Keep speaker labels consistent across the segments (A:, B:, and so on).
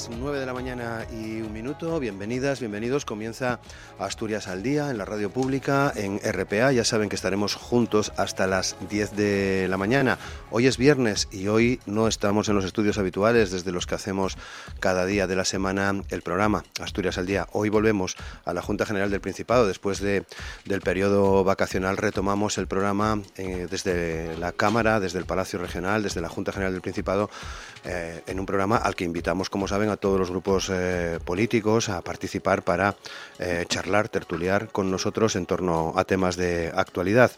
A: Las 9 de la mañana y un minuto. Bienvenidas, bienvenidos. Comienza Asturias al Día en la radio pública, en RPA. Ya saben que estaremos juntos hasta las 10 de la mañana. Hoy es viernes y hoy no estamos en los estudios habituales desde los que hacemos cada día de la semana el programa Asturias al Día. Hoy volvemos a la Junta General del Principado. Después de, del periodo vacacional retomamos el programa eh, desde la Cámara, desde el Palacio Regional, desde la Junta General del Principado, eh, en un programa al que invitamos, como saben, a todos los grupos eh, políticos a participar para eh, charlar, tertuliar con nosotros en torno a temas de actualidad.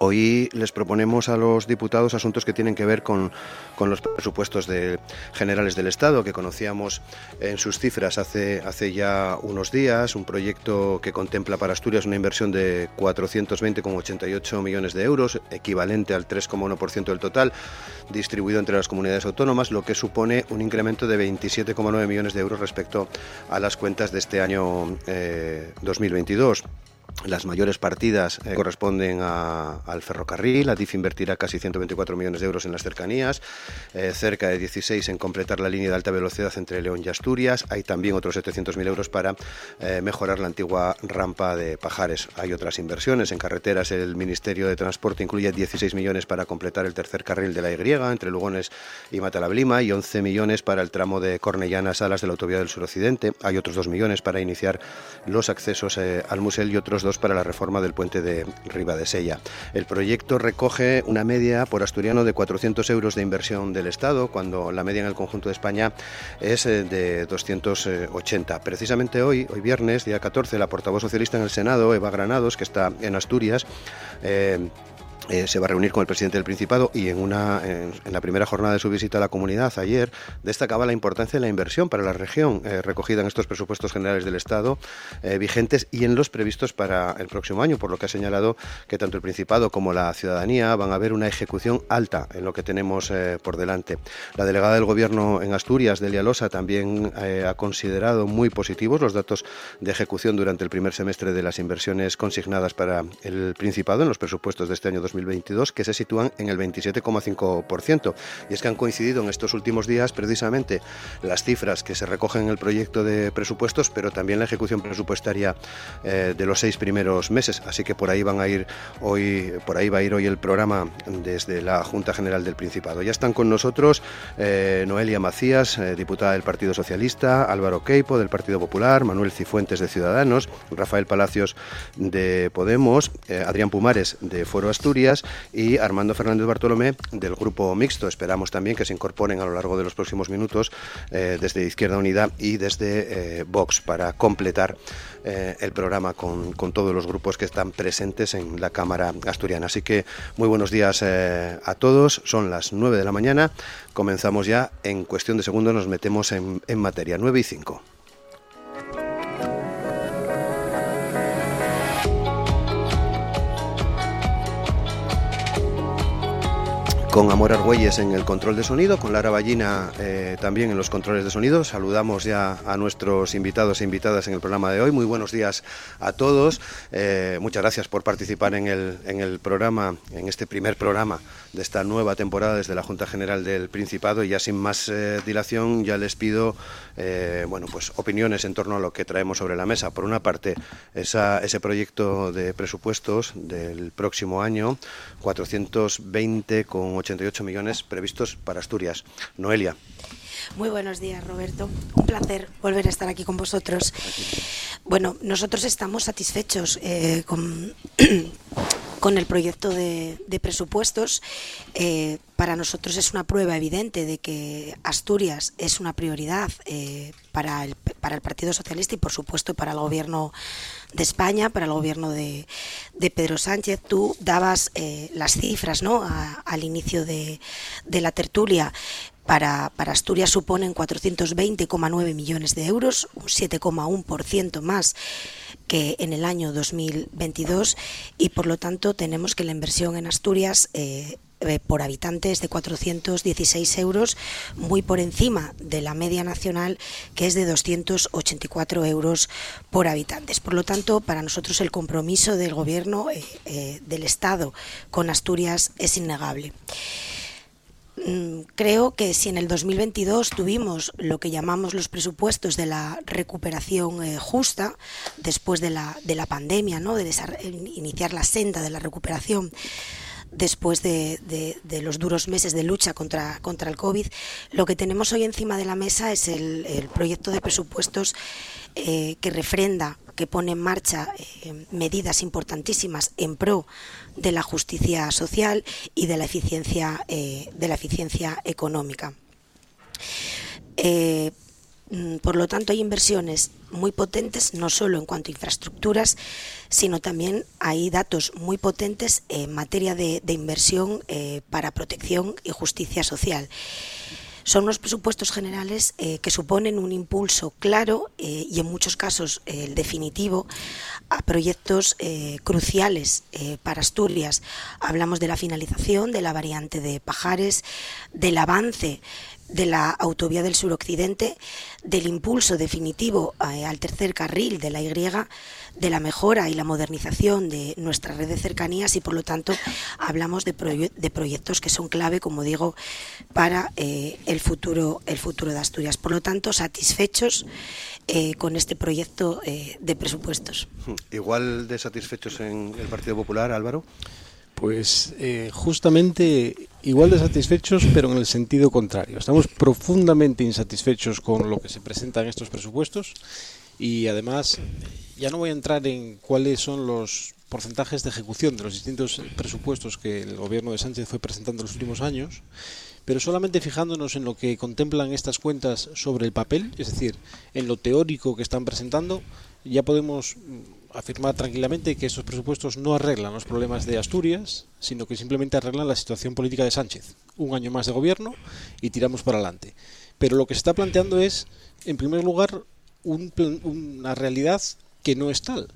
A: Hoy les proponemos a los diputados asuntos que tienen que ver con, los presupuestos de, generales del Estado, que conocíamos en sus cifras hace, hace ya unos días, un proyecto que contempla para Asturias una inversión de 420,88 millones de euros, equivalente al 3,1% del total, distribuido entre las comunidades autónomas, lo que supone un incremento de 27,9 millones de euros respecto a las cuentas de este año eh, 2022. Las mayores partidas eh, corresponden a, al ferrocarril. La DIF invertirá casi 124 millones de euros en las cercanías, eh, cerca de 16 en completar la línea de alta velocidad entre León y Asturias. Hay también otros 700.000 euros para eh, mejorar la antigua rampa de Pajares. Hay otras inversiones en carreteras. El Ministerio de Transporte incluye 16 millones para completar el tercer carril de la Y entre Lugones y Matalablima y 11 millones para el tramo de Cornellana Salas de la autovía del suroccidente. Hay otros 2 millones para iniciar los accesos al Musel y otros dos para la reforma del puente de Riva de Sella. El proyecto recoge una media por asturiano de 400 euros de inversión del Estado, cuando la media en el conjunto de España es eh, de 280. Precisamente hoy, hoy viernes, día 14, la portavoz socialista en el Senado, Eva Granados, que está en Asturias, eh, eh, se va a reunir con el presidente del Principado y en, una, en, la primera jornada de su visita a la comunidad ayer destacaba la importancia de la inversión para la región eh, recogida en estos presupuestos generales del Estado eh, vigentes y en los previstos para el próximo año, por lo que ha señalado que tanto el Principado como la ciudadanía van a ver una ejecución alta en lo que tenemos por delante. La delegada del Gobierno en Asturias, Delia Losa, también ha considerado muy positivos los datos de ejecución durante el primer semestre de las inversiones consignadas para el Principado en los presupuestos de este año 2020 2022 que se sitúan en el 27,5%. Y es que han coincidido en estos últimos días precisamente las cifras que se recogen en el proyecto de presupuestos, pero también la ejecución presupuestaria eh, de los seis primeros meses. Así que por ahí van a ir hoy, por ahí va a ir hoy el programa desde la Junta General del Principado. Ya están con nosotros eh, Noelia Macías, eh, diputada del Partido Socialista, Álvaro Queipo del Partido Popular, Manuel Cifuentes de Ciudadanos, Rafael Palacios de Podemos, Adrián Pumares de Foro Asturias y Armando Fernández Bartolomé del Grupo Mixto. Esperamos también que se incorporen a lo largo de los próximos minutos eh, desde Izquierda Unida y desde eh, Vox para completar eh, el programa con, todos los grupos que están presentes en la Cámara Asturiana. Así que muy buenos días a todos. Son las 9 de la mañana. Comenzamos ya. En cuestión de segundos nos metemos en, en materia. 9 y 5. Con Amor Argüelles en el control de sonido, con Lara Ballina eh, también en los controles de sonido. Saludamos ya a nuestros invitados e invitadas en el programa de hoy. Muy buenos días a todos. Eh, muchas gracias por participar en el, en el programa, en este primer programa de esta nueva temporada desde la Junta General del Principado. Y ya sin más eh, dilación, ya les pido bueno, pues opiniones en torno a lo que traemos sobre la mesa. Por una parte, esa, ese proyecto de presupuestos del próximo año, 420,88 millones previstos para Asturias. Noelia.
B: Muy buenos días, Roberto. Un placer volver a estar aquí con vosotros. Bueno, nosotros estamos satisfechos eh, con, con, el proyecto de, de presupuestos. Eh, para nosotros es una prueba evidente de que Asturias es una prioridad eh, para, el, para el Partido Socialista y, por supuesto, para el Gobierno de España, para el Gobierno de, de Pedro Sánchez. Tú dabas las cifras ¿no? Al inicio de, de la tertulia para, Asturias suponen 420,9 millones de euros, un 7,1% más que en el año 2022 y por lo tanto tenemos que la inversión en Asturias eh, eh, por habitante es de 416 euros, muy por encima de la media nacional, que es de 284 euros por habitantes. Por lo tanto, para nosotros el compromiso del Gobierno del Estado con Asturias es innegable. Mm, creo que si en el 2022 tuvimos lo que llamamos los presupuestos de la recuperación eh, justa, después de la, de la pandemia, ¿no? de iniciar la senda de la recuperación, después de, los duros meses de lucha contra, el COVID, lo que tenemos hoy encima de la mesa es el, proyecto de presupuestos eh, que refrenda, que pone en marcha eh, medidas importantísimas en pro de la justicia social y de la eficiencia, eh, de la eficiencia económica. Mm, por lo tanto, hay inversiones muy potentes, no solo en cuanto a infraestructuras, sino también hay datos muy potentes en materia de, inversión eh, para protección y justicia social. Son unos presupuestos generales eh, que suponen un impulso claro eh, y en muchos casos el definitivo a proyectos cruciales para Asturias. Hablamos de la finalización de la variante de Pajares, del avance de la autovía del suroccidente, del impulso definitivo eh, al tercer carril de la Y, de la mejora y la modernización de nuestra red de cercanías y por lo tanto hablamos de, de proyectos que son clave, como digo, para eh, el, futuro, el futuro de Asturias. Por lo tanto, satisfechos eh, con este proyecto de presupuestos.
A: Igual de satisfechos en el Partido Popular, Álvaro.
C: Pues eh, justamente igual de satisfechos, pero en el sentido contrario. Estamos profundamente insatisfechos con lo que se presenta en estos presupuestos y además ya no voy a entrar en cuáles son los porcentajes de ejecución de los distintos presupuestos que el gobierno de Sánchez fue presentando en los últimos años, pero solamente fijándonos en lo que contemplan estas cuentas sobre el papel, es decir, en lo teórico que están presentando, ya podemos afirmar tranquilamente que estos presupuestos no arreglan los problemas de Asturias, sino que simplemente arreglan la situación política de Sánchez. Un año más de gobierno y tiramos para adelante. Pero lo que se está planteando es, en primer lugar, una realidad que no es tal.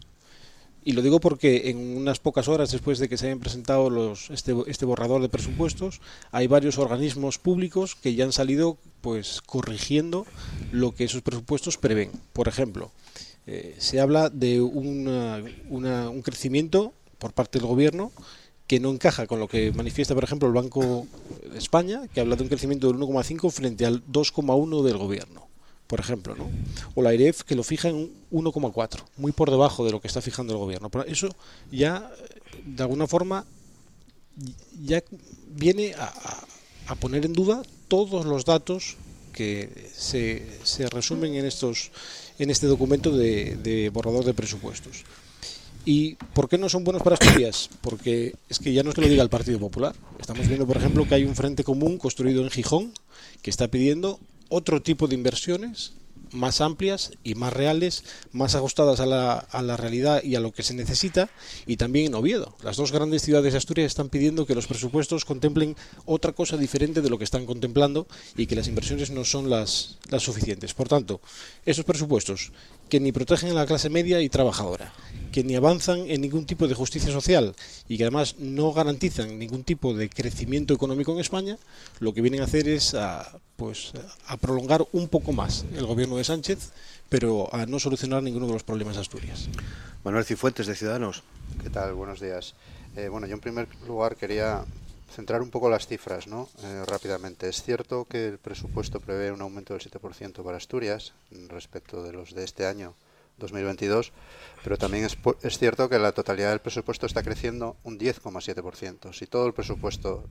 C: Y lo digo porque en unas pocas horas después de que se hayan presentado los, este, este borrador de presupuestos, hay varios organismos públicos que ya han salido pues corrigiendo lo que esos presupuestos prevén. Por ejemplo, eh, se habla de un crecimiento por parte del gobierno que no encaja con lo que manifiesta, por ejemplo, el Banco de España, que habla de un crecimiento del 1,5 frente al 2,1 del gobierno, por ejemplo, ¿no? O la AREF que lo fija en 1,4, muy por debajo de lo que está fijando el gobierno. Pero eso ya, de alguna forma, ya viene a, a poner en duda todos los datos que se, se resumen en estos en este documento de, borrador de presupuestos. ¿Y por qué no son buenos para Asturias? Porque es que ya no es que lo diga el Partido Popular. Estamos viendo, por ejemplo, que hay un frente común construido en Gijón que está pidiendo otro tipo de inversiones más amplias y más reales, más ajustadas a la, a la, realidad y a lo que se necesita, y también en Oviedo. Las dos grandes ciudades de Asturias están pidiendo que los presupuestos contemplen otra cosa diferente de lo que están contemplando y que las inversiones no son las, las suficientes. Por tanto, esos presupuestos que ni protegen a la clase media y trabajadora, que ni avanzan en ningún tipo de justicia social y que además no garantizan ningún tipo de crecimiento económico en España, lo que vienen a hacer es a, pues, a prolongar un poco más el gobierno de Sánchez, pero a no solucionar ninguno de los problemas de Asturias.
A: Manuel Cifuentes, de Ciudadanos.
D: ¿Qué tal? Buenos días. Eh, bueno, yo en primer lugar quería centrar un poco las cifras, ¿no? Eh, rápidamente. Es cierto que el presupuesto prevé un aumento del 7% para Asturias respecto de los de este año 2022, pero también es, es cierto que la totalidad del presupuesto está creciendo un 10,7%. Si todo el presupuesto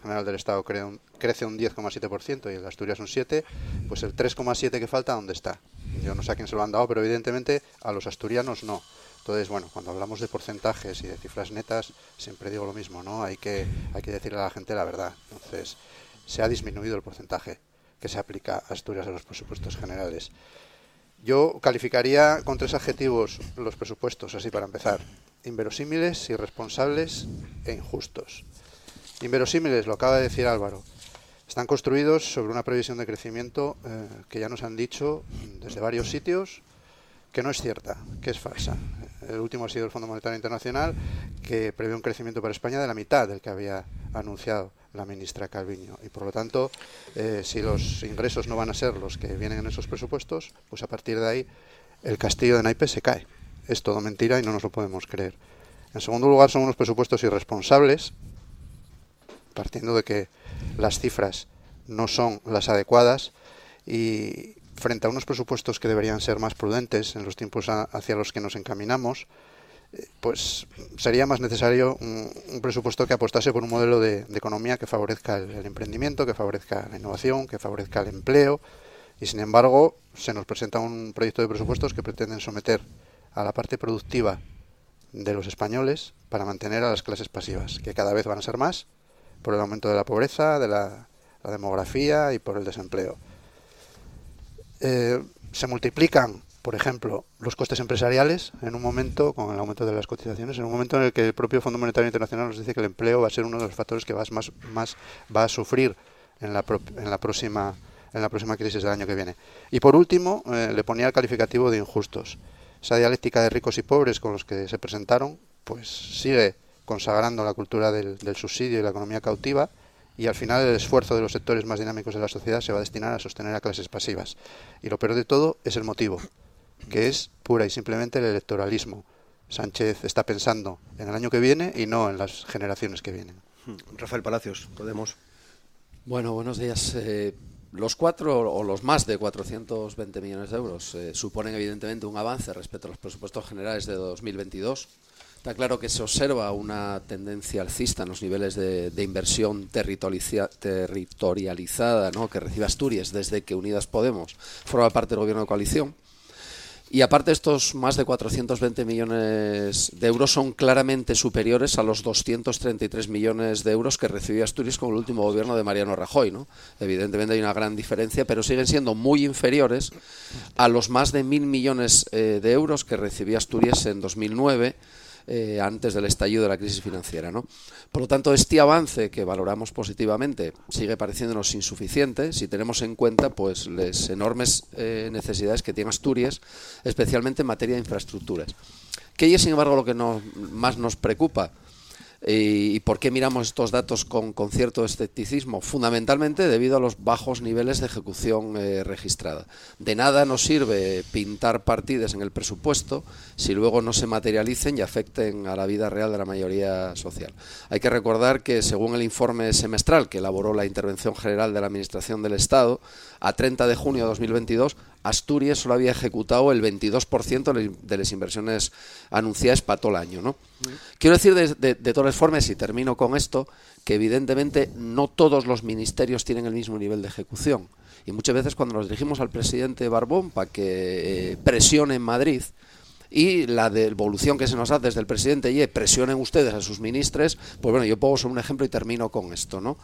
D: general del Estado crece un 10,7% y el de Asturias un 7%, pues el 3,7% que falta, ¿dónde está? Yo no sé a quién se lo han dado, pero evidentemente a los asturianos no. Entonces, bueno, cuando hablamos de porcentajes y de cifras netas, siempre digo lo mismo, ¿no? Hay que, hay que decirle a la gente la verdad. Entonces, se ha disminuido el porcentaje que se aplica a Asturias en los presupuestos generales. Yo calificaría con tres adjetivos los presupuestos, así para empezar. Inverosímiles, irresponsables e injustos. Inverosímiles, lo acaba de decir Álvaro. Están construidos sobre una previsión de crecimiento eh, que ya nos han dicho desde varios sitios que no es cierta, que es falsa el último ha sido el Fondo Monetario Internacional, que prevé un crecimiento para España de la mitad del que había anunciado la ministra Calviño. Y por lo tanto, eh, si los ingresos no van a ser los que vienen en esos presupuestos, pues a partir de ahí el castillo de naipes se cae. Es todo mentira y no nos lo podemos creer. En segundo lugar, son unos presupuestos irresponsables, partiendo de que las cifras no son las adecuadas y frente a unos presupuestos que deberían ser más prudentes en los tiempos hacia los que nos encaminamos, pues sería más necesario un, presupuesto que apostase por un modelo de, economía que favorezca el, emprendimiento, que favorezca la innovación, que favorezca el empleo. Y sin embargo, se nos presenta un proyecto de presupuestos que pretenden someter a la parte productiva de los españoles para mantener a las clases pasivas, que cada vez van a ser más por el aumento de la pobreza, de la, demografía y por el desempleo. Eh, se multiplican por ejemplo, los costes empresariales en un momento, con el aumento de las cotizaciones, en un momento en el que el propio Fondo Monetario Internacional nos dice que el empleo va a ser uno de los factores que más, más va a sufrir en la, en la próxima en la próxima crisis del año que viene. Y por último, eh, le ponía el calificativo de injustos. Esa dialéctica de ricos y pobres con los que se presentaron, pues sigue consagrando la cultura del, del subsidio y la economía cautiva, y al final el esfuerzo de los sectores más dinámicos de la sociedad se va a destinar a sostener a clases pasivas. Y lo peor de todo es el motivo que es pura y simplemente el electoralismo. Sánchez está pensando en el año que viene y no en las generaciones que vienen.
A: Hmm. Rafael Palacios, Podemos.
E: Bueno, buenos días. Eh, los cuatro o los más de 420 millones de euros eh, suponen evidentemente un avance respecto a los presupuestos generales de 2022. Está claro que se observa una tendencia alcista en los niveles de, inversión territorializada ¿no? que recibe Asturias desde que Unidas Podemos forma parte del gobierno de coalición. Y aparte estos más de 420 millones de euros son claramente superiores a los 233 millones de euros que recibió Asturias con el último gobierno de Mariano Rajoy. ¿no? Evidentemente hay una gran diferencia, pero siguen siendo muy inferiores a los más de mil millones eh, de euros que recibió Asturias en 2009 eh, antes del estallido de la crisis financiera. ¿no? Por lo tanto, este avance que valoramos positivamente sigue pareciéndonos insuficiente si tenemos en cuenta pues, las enormes eh, necesidades que tiene Asturias, especialmente en materia de infraestructuras. ¿Qué es, sin embargo, lo que más nos preocupa? ¿Y por qué miramos estos datos con, cierto escepticismo? Fundamentalmente debido a los bajos niveles de ejecución eh, registrada. De nada nos sirve pintar partidas en el presupuesto si luego no se materialicen y afecten a la vida real de la mayoría social. Hay que recordar que según el informe semestral que elaboró la Intervención General de la Administración del Estado, a 30 de junio de 2022 Asturias solo había ejecutado el 22% de las inversiones anunciadas para todo el año. ¿no? Quiero decir de, todas formas, y termino con esto, que evidentemente no todos los ministerios tienen el mismo nivel de ejecución. Y muchas veces cuando nos dirigimos al presidente Barbón para que eh, presione en Madrid, y la devolución que se nos hace desde el presidente y presionen ustedes a sus ministros, pues bueno, yo pongo solo un ejemplo y termino con esto, ¿no?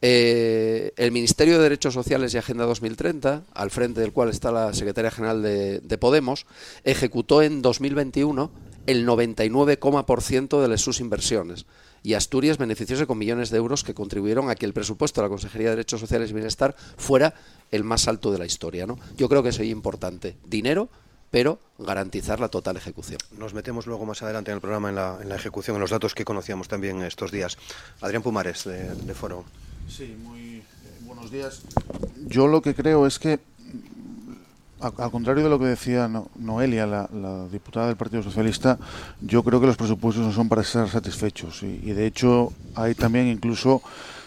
E: Eh, el Ministerio de Derechos Sociales y Agenda 2030, al frente del cual está la Secretaria General de, Podemos, ejecutó en 2021 el 99,% de sus inversiones y Asturias beneficiose con millones de euros que contribuyeron a que el presupuesto de la Consejería de Derechos Sociales y Bienestar fuera el más alto de la historia. ¿no? Yo creo que es importante. Dinero pero garantizar la total ejecución.
A: Nos metemos luego más adelante en el programa en la, ejecución, en los datos que conocíamos también estos días. Adrián Pumares, de, Foro.
F: Sí, muy eh, buenos días. Yo lo que creo es que, al contrario de lo que decía Noelia, la, diputada del Partido Socialista, yo creo que los presupuestos no son para estar satisfechos. y de hecho hay también incluso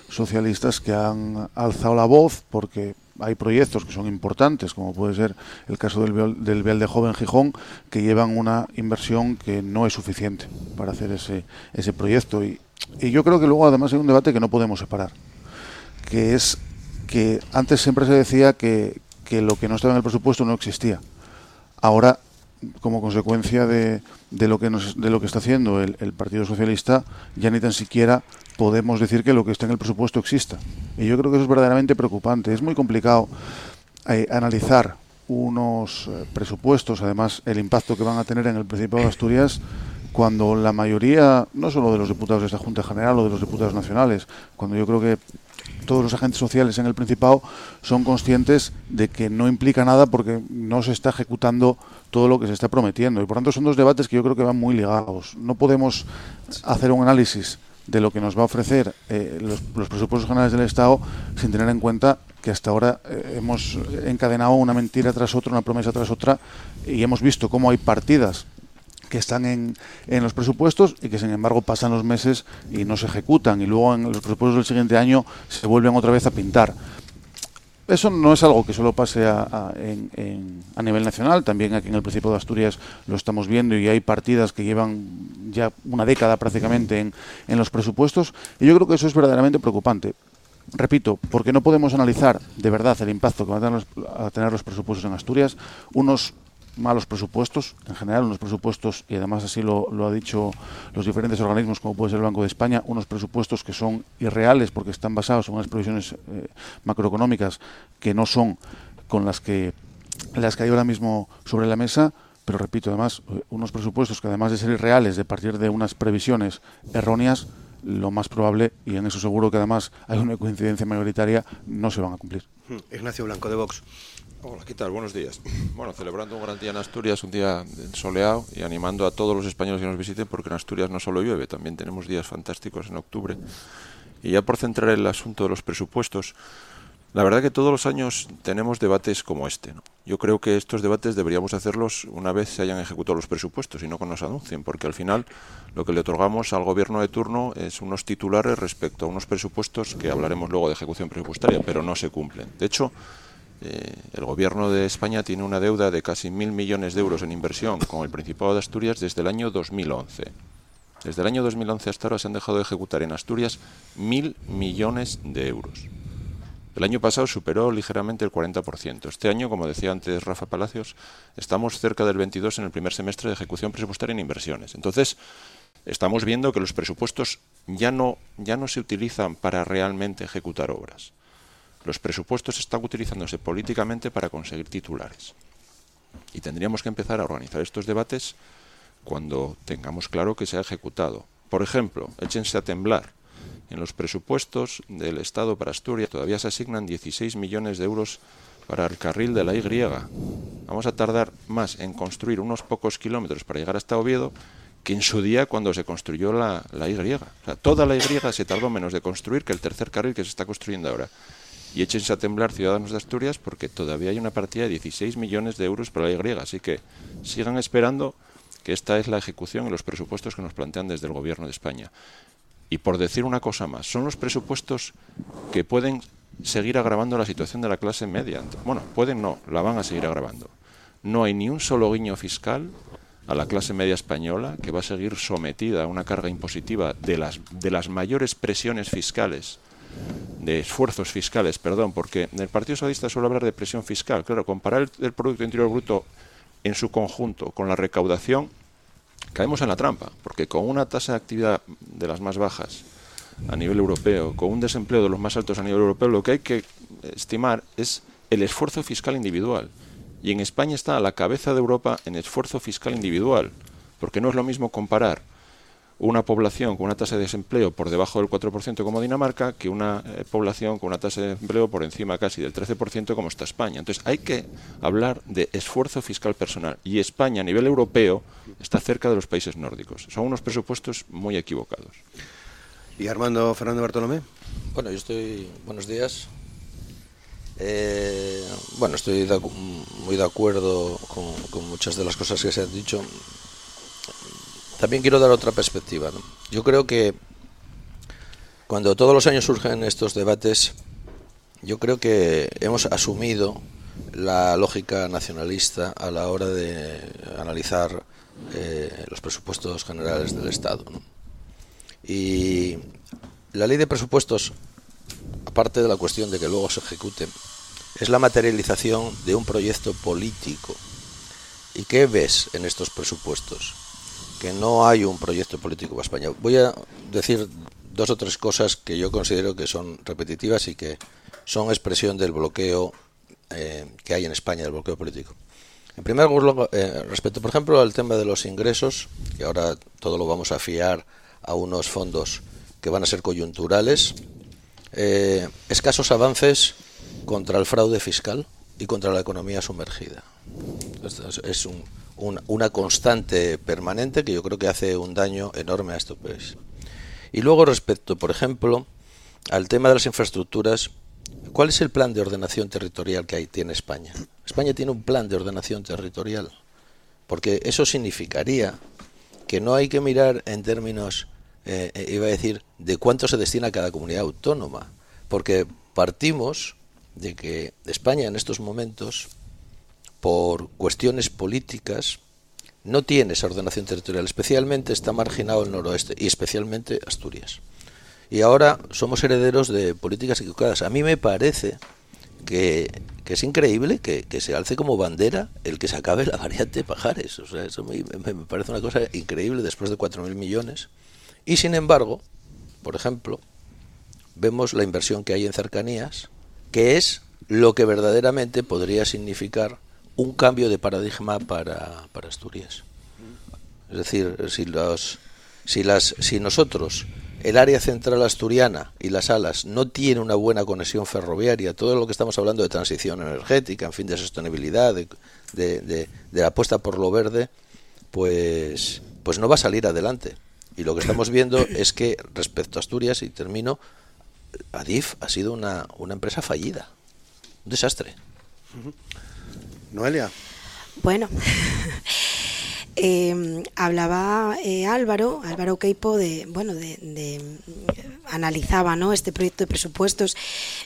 F: socialistas que han alzado la voz porque hay proyectos que son importantes, como puede ser el caso del Vial, del de Joven Gijón, que llevan una inversión que no es suficiente para hacer ese, ese proyecto. Y, y yo creo que luego además hay un debate que no podemos separar, que es que antes siempre se decía que, que lo que no estaba en el presupuesto no existía. Ahora, como consecuencia de, de lo que nos, de lo que está haciendo el, el Partido Socialista, ya ni tan siquiera podemos decir que lo que está en el presupuesto exista. Y yo creo que eso es verdaderamente preocupante. Es muy complicado eh, analizar unos eh, presupuestos, además el impacto que van a tener en el Principado de Asturias, cuando la mayoría, no solo de los diputados de esta Junta General o de los diputados nacionales, cuando yo creo que todos los agentes sociales en el Principado son conscientes de que no implica nada porque no se está ejecutando todo lo que se está prometiendo. Y por tanto son dos debates que yo creo que van muy ligados. No podemos hacer un análisis de lo que nos va a ofrecer eh, los, presupuestos generales del Estado sin tener en cuenta que hasta ahora eh, hemos encadenado una mentira tras otra, una promesa tras otra y hemos visto cómo hay partidas que están en, en, los presupuestos y que sin embargo pasan los meses y no se ejecutan y luego en los presupuestos del siguiente año se vuelven otra vez a pintar. Eso no es algo que solo pase a, a, en, a, nivel nacional, también aquí en el Principado de Asturias lo estamos viendo y hay partidas que llevan ya una década prácticamente en, en los presupuestos y yo creo que eso es verdaderamente preocupante. Repito, porque no podemos analizar de verdad el impacto que van a tener los, a tener los presupuestos en Asturias, unos malos presupuestos, en general unos presupuestos, y además así lo, lo, ha dicho los diferentes organismos, como puede ser el Banco de España, unos presupuestos que son irreales porque están basados en unas previsiones eh, macroeconómicas que no son con las que, las que hay ahora mismo sobre la mesa, pero repito, además, unos presupuestos que además de ser irreales, de partir de unas previsiones erróneas, lo más probable, y en eso seguro que además hay una coincidencia mayoritaria, no se van a cumplir.
A: Ignacio Blanco de Vox.
G: Hola, ¿qué tal? Buenos días. Bueno, celebrando un gran día en Asturias, un día soleado y animando a todos los españoles que nos visiten porque en Asturias no solo llueve, también tenemos días fantásticos en octubre. Y ya por centrar el asunto de los presupuestos, la verdad que todos los años tenemos debates como este. ¿no? Yo creo que estos debates deberíamos hacerlos una vez se hayan ejecutado los presupuestos y no cuando nos anuncien, porque al final lo que le otorgamos al gobierno de turno es unos titulares respecto a unos presupuestos que hablaremos luego de ejecución presupuestaria, pero no se cumplen. De hecho, eh, el gobierno de España tiene una deuda de casi mil millones de euros en inversión con el Principado de Asturias desde el año 2011. Desde el año 2011 hasta ahora se han dejado de ejecutar en Asturias mil millones de euros. El año pasado superó ligeramente el 40%. Este año, como decía antes Rafa Palacios, estamos cerca del 22 en el primer semestre de ejecución presupuestaria en inversiones. Entonces, estamos viendo que los presupuestos ya no, ya no se utilizan para realmente ejecutar obras los presupuestos están utilizándose políticamente para conseguir titulares. Y tendríamos que empezar a organizar estos debates cuando tengamos claro que se ha ejecutado. Por ejemplo, échense a temblar. En los presupuestos del Estado para Asturias todavía se asignan 16 millones de euros para el carril de la Y. Vamos a tardar más en construir unos pocos kilómetros para llegar hasta Oviedo que en su día cuando se construyó la, Y. O sea, toda la Y se tardó menos de construir que el tercer carril que se está construyendo ahora y échense a temblar ciudadanos de Asturias porque todavía hay una partida de 16 millones de euros para la Y, así que sigan esperando que esta es la ejecución y los presupuestos que nos plantean desde el Gobierno de España. Y por decir una cosa más, son los presupuestos que pueden seguir agravando la situación de la clase media. Bueno, pueden no, la van a seguir agravando. No hay ni un solo guiño fiscal a la clase media española que va a seguir sometida a una carga impositiva de las, de las mayores presiones fiscales de esfuerzos fiscales, perdón, porque el Partido Socialista suele hablar de presión fiscal. Claro, comparar el, el, Producto Interior Bruto en su conjunto con la recaudación, caemos en la trampa, porque con una tasa de actividad de las más bajas a nivel europeo, con un desempleo de los más altos a nivel europeo, lo que hay que estimar es el esfuerzo fiscal individual. Y en España está a la cabeza de Europa en esfuerzo fiscal individual, porque no es lo mismo comparar una población con una tasa de desempleo por debajo del 4% como Dinamarca que una eh, población con una tasa de desempleo por encima casi del 13% como está España. Entonces hay que hablar de esfuerzo fiscal personal y España a nivel europeo está cerca de los países nórdicos. Son unos presupuestos muy equivocados.
A: ¿Y Armando Fernando Bartolomé?
H: Bueno, yo estoy... Buenos días. Eh, bueno, estoy de, muy de acuerdo con, con muchas de las cosas que se han dicho también quiero dar otra perspectiva. Yo creo que cuando todos los años surgen estos debates, yo creo que hemos asumido la lógica nacionalista a la hora de analizar eh, los presupuestos generales del Estado. Y la ley de presupuestos, aparte de la cuestión de que luego se ejecuten, es la materialización de un proyecto político. ¿Y qué ves en estos presupuestos? Que no hay un proyecto político para España. Voy a decir dos o tres cosas que yo considero que son repetitivas y que son expresión del bloqueo eh, que hay en España, del bloqueo político. En primer lugar, eh, respecto, por ejemplo, al tema de los ingresos, que ahora todo lo vamos a fiar a unos fondos que van a ser coyunturales, eh, escasos avances contra el fraude fiscal y contra la economía sumergida. Es, un, un, una constante permanente que yo creo que hace un daño enorme a este país. Y luego respecto, por ejemplo, al tema de las infraestructuras, ¿cuál es el plan de ordenación territorial que hay, tiene España? España tiene un plan de ordenación territorial, porque eso significaría que no hay que mirar en términos, eh, eh, iba a decir, de cuánto se destina a cada comunidad autónoma, porque partimos de que España en estos momentos, por cuestiones políticas, no tiene esa ordenación territorial, especialmente está marginado el noroeste y especialmente Asturias. Y ahora somos herederos de políticas equivocadas. A mí me parece que, es increíble que, se alce como bandera el que se acabe la variante Pajares. O sea, eso me, me parece una cosa increíble después de 4.000 millones. Y sin embargo, por ejemplo, vemos la inversión que hay en cercanías, que es lo que verdaderamente podría significar un cambio de paradigma para, para Asturias. Es decir, si, los, si, las, si nosotros, el área central asturiana y las alas, no tiene una buena conexión ferroviaria, todo lo que estamos hablando de transición energética, en fin, de sostenibilidad, de, de, de, la apuesta por lo verde, pues, pues no va a salir adelante. Y lo que estamos viendo es que respecto a Asturias, y termino, Adif ha sido una, una empresa fallida, un desastre.
A: Noelia.
B: Bueno, eh, hablaba eh, Álvaro, Álvaro Queipo, de, bueno, de, analizaba ¿no? este proyecto de presupuestos.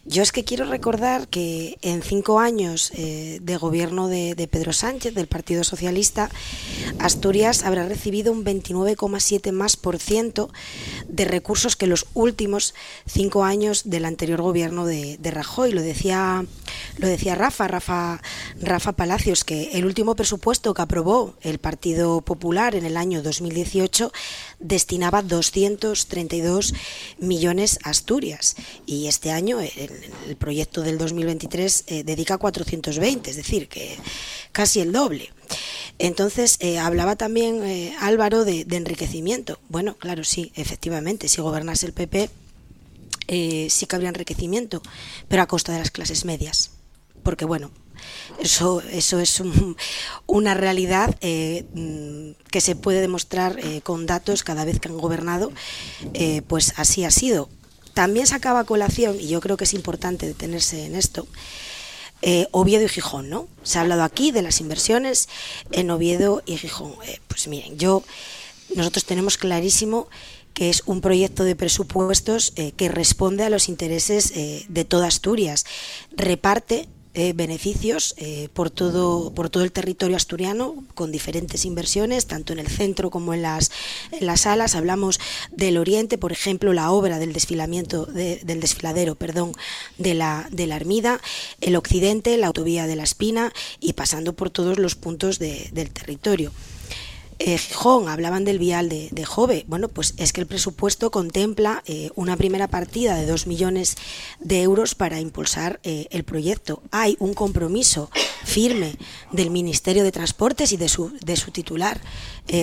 B: Yo es que quiero recordar que en cinco años eh, de gobierno de, de, Pedro Sánchez, del Partido Socialista, Asturias habrá recibido un 29,7 más por ciento de recursos que los últimos cinco años del anterior gobierno de, de Rajoy. Lo decía, lo decía Rafa, Rafa, Rafa Palacios, que el último presupuesto que aprobó el Partido Popular en el año 2018 destinaba 232 millones a Asturias y este año el, el proyecto del 2023 eh, dedica 420, es decir, que casi el doble. Entonces, eh, hablaba también eh, Álvaro de, enriquecimiento. Bueno, claro, sí, efectivamente, si gobernase el PP, eh, sí que habría enriquecimiento, pero a costa de las clases medias. Porque, bueno, eso, eso es un, una realidad eh, mm, que se puede demostrar eh, con datos cada vez que han gobernado, eh, pues así ha sido. También sacaba colación, y yo creo que es importante detenerse en esto, Oviedo y Gijón, ¿no? Se ha hablado aquí de las inversiones en Oviedo y Gijón. Pues miren, yo, nosotros tenemos clarísimo que es un proyecto de presupuestos que responde a los intereses de toda Asturias. Reparte eh, beneficios eh, por todo por todo el territorio asturiano con diferentes inversiones tanto en el centro como en las las salas. Hablamos del oriente por ejemplo la obra del desfilamiento de, del desfiladero perdón de la de la Armida el occidente la autovía de la Espina y pasando por todos los puntos de, del territorio eh, Gijón, hablaban del vial de, de, Jove. Bueno, pues es que el presupuesto contempla eh, una primera partida de 2 millones de euros para impulsar eh, el proyecto. Hay un compromiso firme del Ministerio de Transportes y de su, de su titular,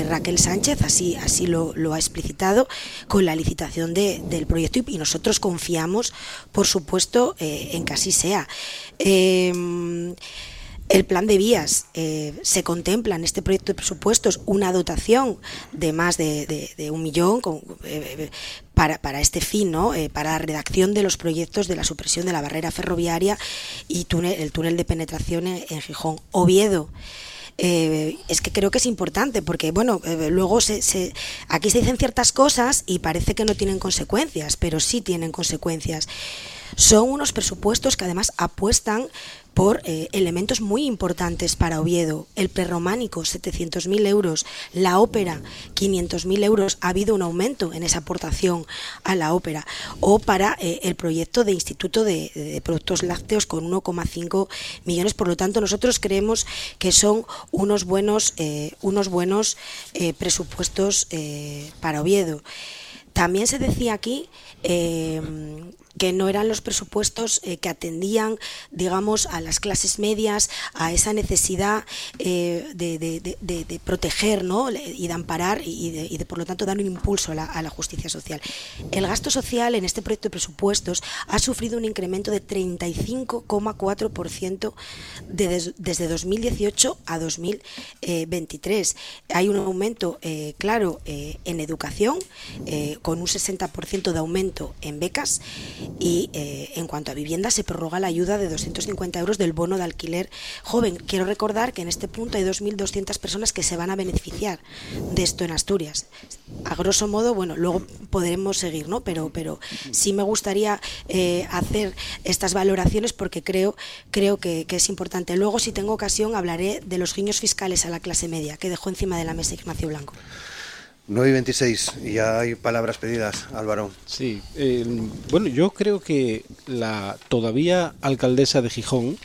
B: Raquel Sánchez, así, así lo, ha explicitado, con la licitación de, del proyecto y nosotros confiamos, por supuesto, en que así sea. El plan de vías eh, se contempla en este proyecto de presupuestos una dotación de más de, un millón eh, para, para, este fin, ¿no? Eh, para la redacción de los proyectos de la supresión de la barrera ferroviaria y el túnel de penetración en, Gijón. Oviedo. Es que creo que es importante porque bueno luego se, se, aquí se dicen ciertas cosas y parece que no tienen consecuencias pero sí tienen consecuencias son unos presupuestos que además apuestan por eh, elementos muy importantes para Oviedo. El prerrománico, 700.000 euros. La ópera, 500.000 euros. Ha habido un aumento en esa aportación a la ópera. O para eh, el proyecto de Instituto de, Productos Lácteos con 1,5 millones. Por lo tanto, nosotros creemos que son unos buenos, eh, unos buenos presupuestos para Oviedo. También se decía aquí que no eran los presupuestos eh, que atendían, digamos, a las clases medias, a esa necesidad eh, de, proteger ¿no? y de amparar y de, por lo tanto, dar un impulso a la, justicia social. El gasto social en este proyecto de presupuestos ha sufrido un incremento de 35,4% de desde 2018 a 2023. Hay un aumento eh, claro en educación, con un 60% de aumento en becas y eh, en cuanto a vivienda se prorroga la ayuda de 250 euros del bono de alquiler joven. Quiero recordar que en este punto hay 2.200 personas que se van a beneficiar de esto en Asturias. A grosso modo, bueno, luego podremos seguir, ¿no? Pero, pero sí me gustaría eh, hacer estas valoraciones porque creo, creo que, que, es importante. Luego, si tengo ocasión, hablaré de los guiños fiscales a la clase media que dejó encima de la mesa Ignacio Blanco.
A: 9 y 26, ya hay palabras pedidas, Álvaro.
C: Sí, eh, bueno, yo creo que la todavía alcaldesa de Gijón,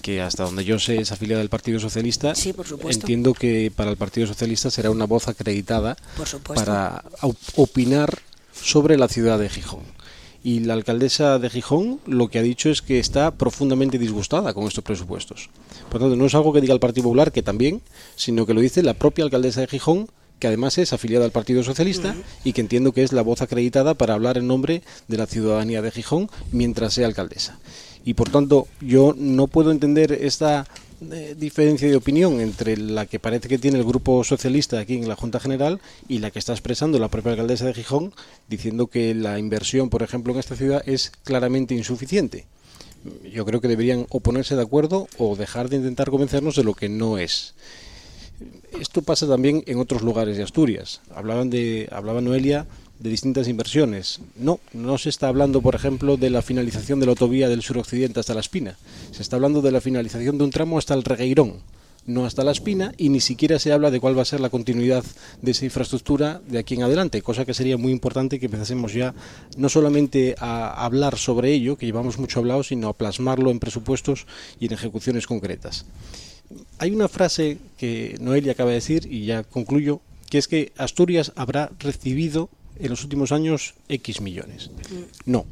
C: que hasta donde yo sé es afiliada del Partido Socialista,
B: sí, por
C: entiendo que para el Partido Socialista será una voz acreditada para opinar sobre la ciudad de Gijón. Y la alcaldesa de Gijón lo que ha dicho es que está profundamente disgustada con estos presupuestos. Por tanto, no es algo que diga el Partido Popular, que también, sino que lo dice la propia alcaldesa de Gijón que además es afiliada al Partido Socialista uh -huh. y que entiendo que es la voz acreditada para hablar en nombre de la ciudadanía de Gijón mientras sea alcaldesa. Y por tanto, yo no puedo entender esta eh, diferencia de opinión entre la que parece que tiene el grupo socialista aquí en la Junta General y la que está expresando la propia alcaldesa de Gijón, diciendo que la inversión, por ejemplo, en esta ciudad es claramente insuficiente. Yo creo que deberían o ponerse de acuerdo o dejar de intentar convencernos de lo que no es esto pasa también en otros lugares de Asturias. Hablaban de, hablaba Noelia de distintas inversiones. No, no se está hablando, por ejemplo, de la finalización de la autovía del suroccidente hasta La Espina. Se está hablando de la finalización de un tramo hasta el Regueirón, no hasta La Espina, y ni siquiera se habla de cuál va a ser la continuidad de esa infraestructura de aquí en adelante, cosa que sería muy importante que empezásemos ya no solamente a hablar sobre ello, que llevamos mucho hablado, sino a plasmarlo en presupuestos y en ejecuciones concretas hay una frase que Noelia acaba de decir y ya concluyo, que es que Asturias habrá recibido en los últimos años X millones. No.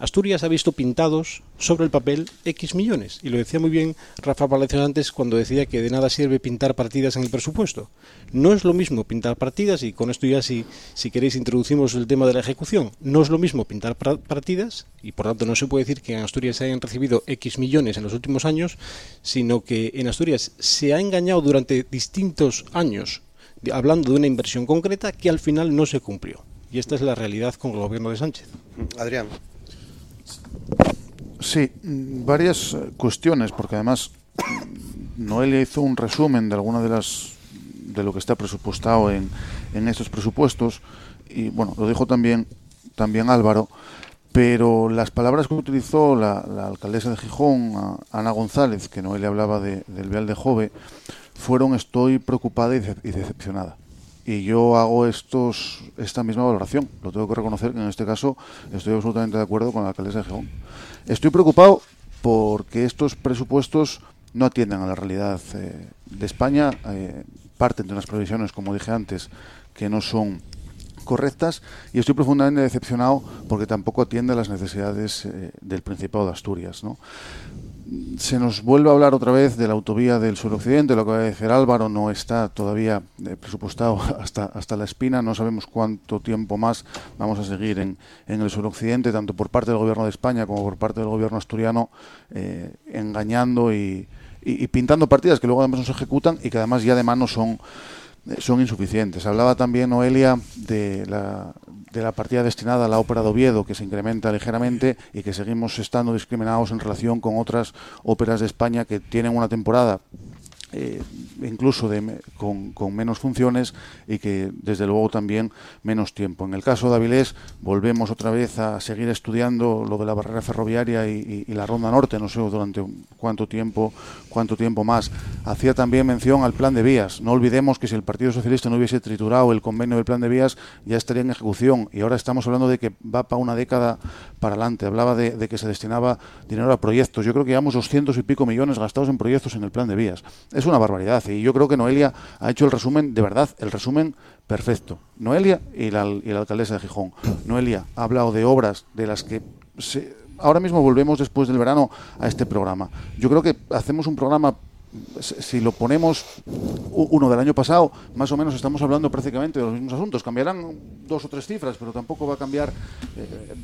C: Asturias ha visto pintados sobre el papel X millones. Y lo decía muy bien Rafa Palacio antes cuando decía que de nada sirve pintar partidas en el presupuesto. No es lo mismo pintar partidas, y con esto ya si, si queréis introducimos el tema de la ejecución, no es lo mismo pintar partidas, y por tanto no se puede decir que en Asturias se hayan recibido X millones en los últimos años, sino que en Asturias se ha engañado durante distintos años hablando de una inversión concreta que al final no se cumplió. Y esta es la realidad con el gobierno de Sánchez.
A: Adrián.
F: Sí, varias cuestiones, porque además Noelia hizo un resumen de alguna de las de lo que está presupuestado en, en estos presupuestos y bueno, lo dijo también también Álvaro, pero las palabras que utilizó la, alcaldesa de Gijón, Ana González, que Noelia hablaba de, del Vial de Jove, fueron estoy preocupada y, de, y decepcionada y yo hago estos esta misma valoración. Lo tengo que reconocer que en este caso estoy absolutamente de acuerdo con la alcaldesa de Gijón. Estoy preocupado porque estos presupuestos no atienden a la realidad eh, de España, eh, parten de unas previsiones, como dije antes, que no son correctas y estoy profundamente decepcionado porque tampoco atiende a las necesidades eh, del Principado de Asturias. ¿no? Se nos vuelve a hablar otra vez de la autovía del suroccidente, lo que va a decir Álvaro no está todavía eh, presupuestado hasta, hasta la espina, no sabemos cuánto tiempo más vamos a seguir en, en el suroccidente, tanto por parte del gobierno de España como por parte del gobierno asturiano, eh, engañando y, y, y, pintando partidas que luego además no se ejecutan y que además ya de mano son son insuficientes. Hablaba también Noelia de la, de la partida destinada a la ópera de Oviedo, que se incrementa ligeramente y que seguimos estando discriminados en relación con otras óperas de España que tienen una temporada eh, incluso de, con, menos funciones y que desde luego también menos tiempo. En el caso de Avilés volvemos otra vez a seguir estudiando lo de la barrera ferroviaria y la ronda norte, no sé durante cuánto tiempo, cuánto tiempo más. Hacía también mención al plan de vías. No olvidemos que si el Partido Socialista no hubiese triturado el convenio del plan de vías ya estaría en ejecución y ahora estamos hablando de que va para una década para adelante. Hablaba de, de que se destinaba dinero a proyectos. Yo creo que llevamos doscientos y pico millones gastados en proyectos en el plan de vías. Es una barbaridad y yo creo que Noelia ha hecho el resumen, de verdad, el resumen perfecto. Noelia y la, y la alcaldesa de Gijón. Noelia ha hablado de obras de las que ahora mismo volvemos después del verano a este programa. Yo creo que hacemos un programa si lo ponemos uno del año pasado, más o menos estamos hablando prácticamente de los mismos asuntos. Cambiarán dos o tres cifras, pero tampoco va a cambiar eh,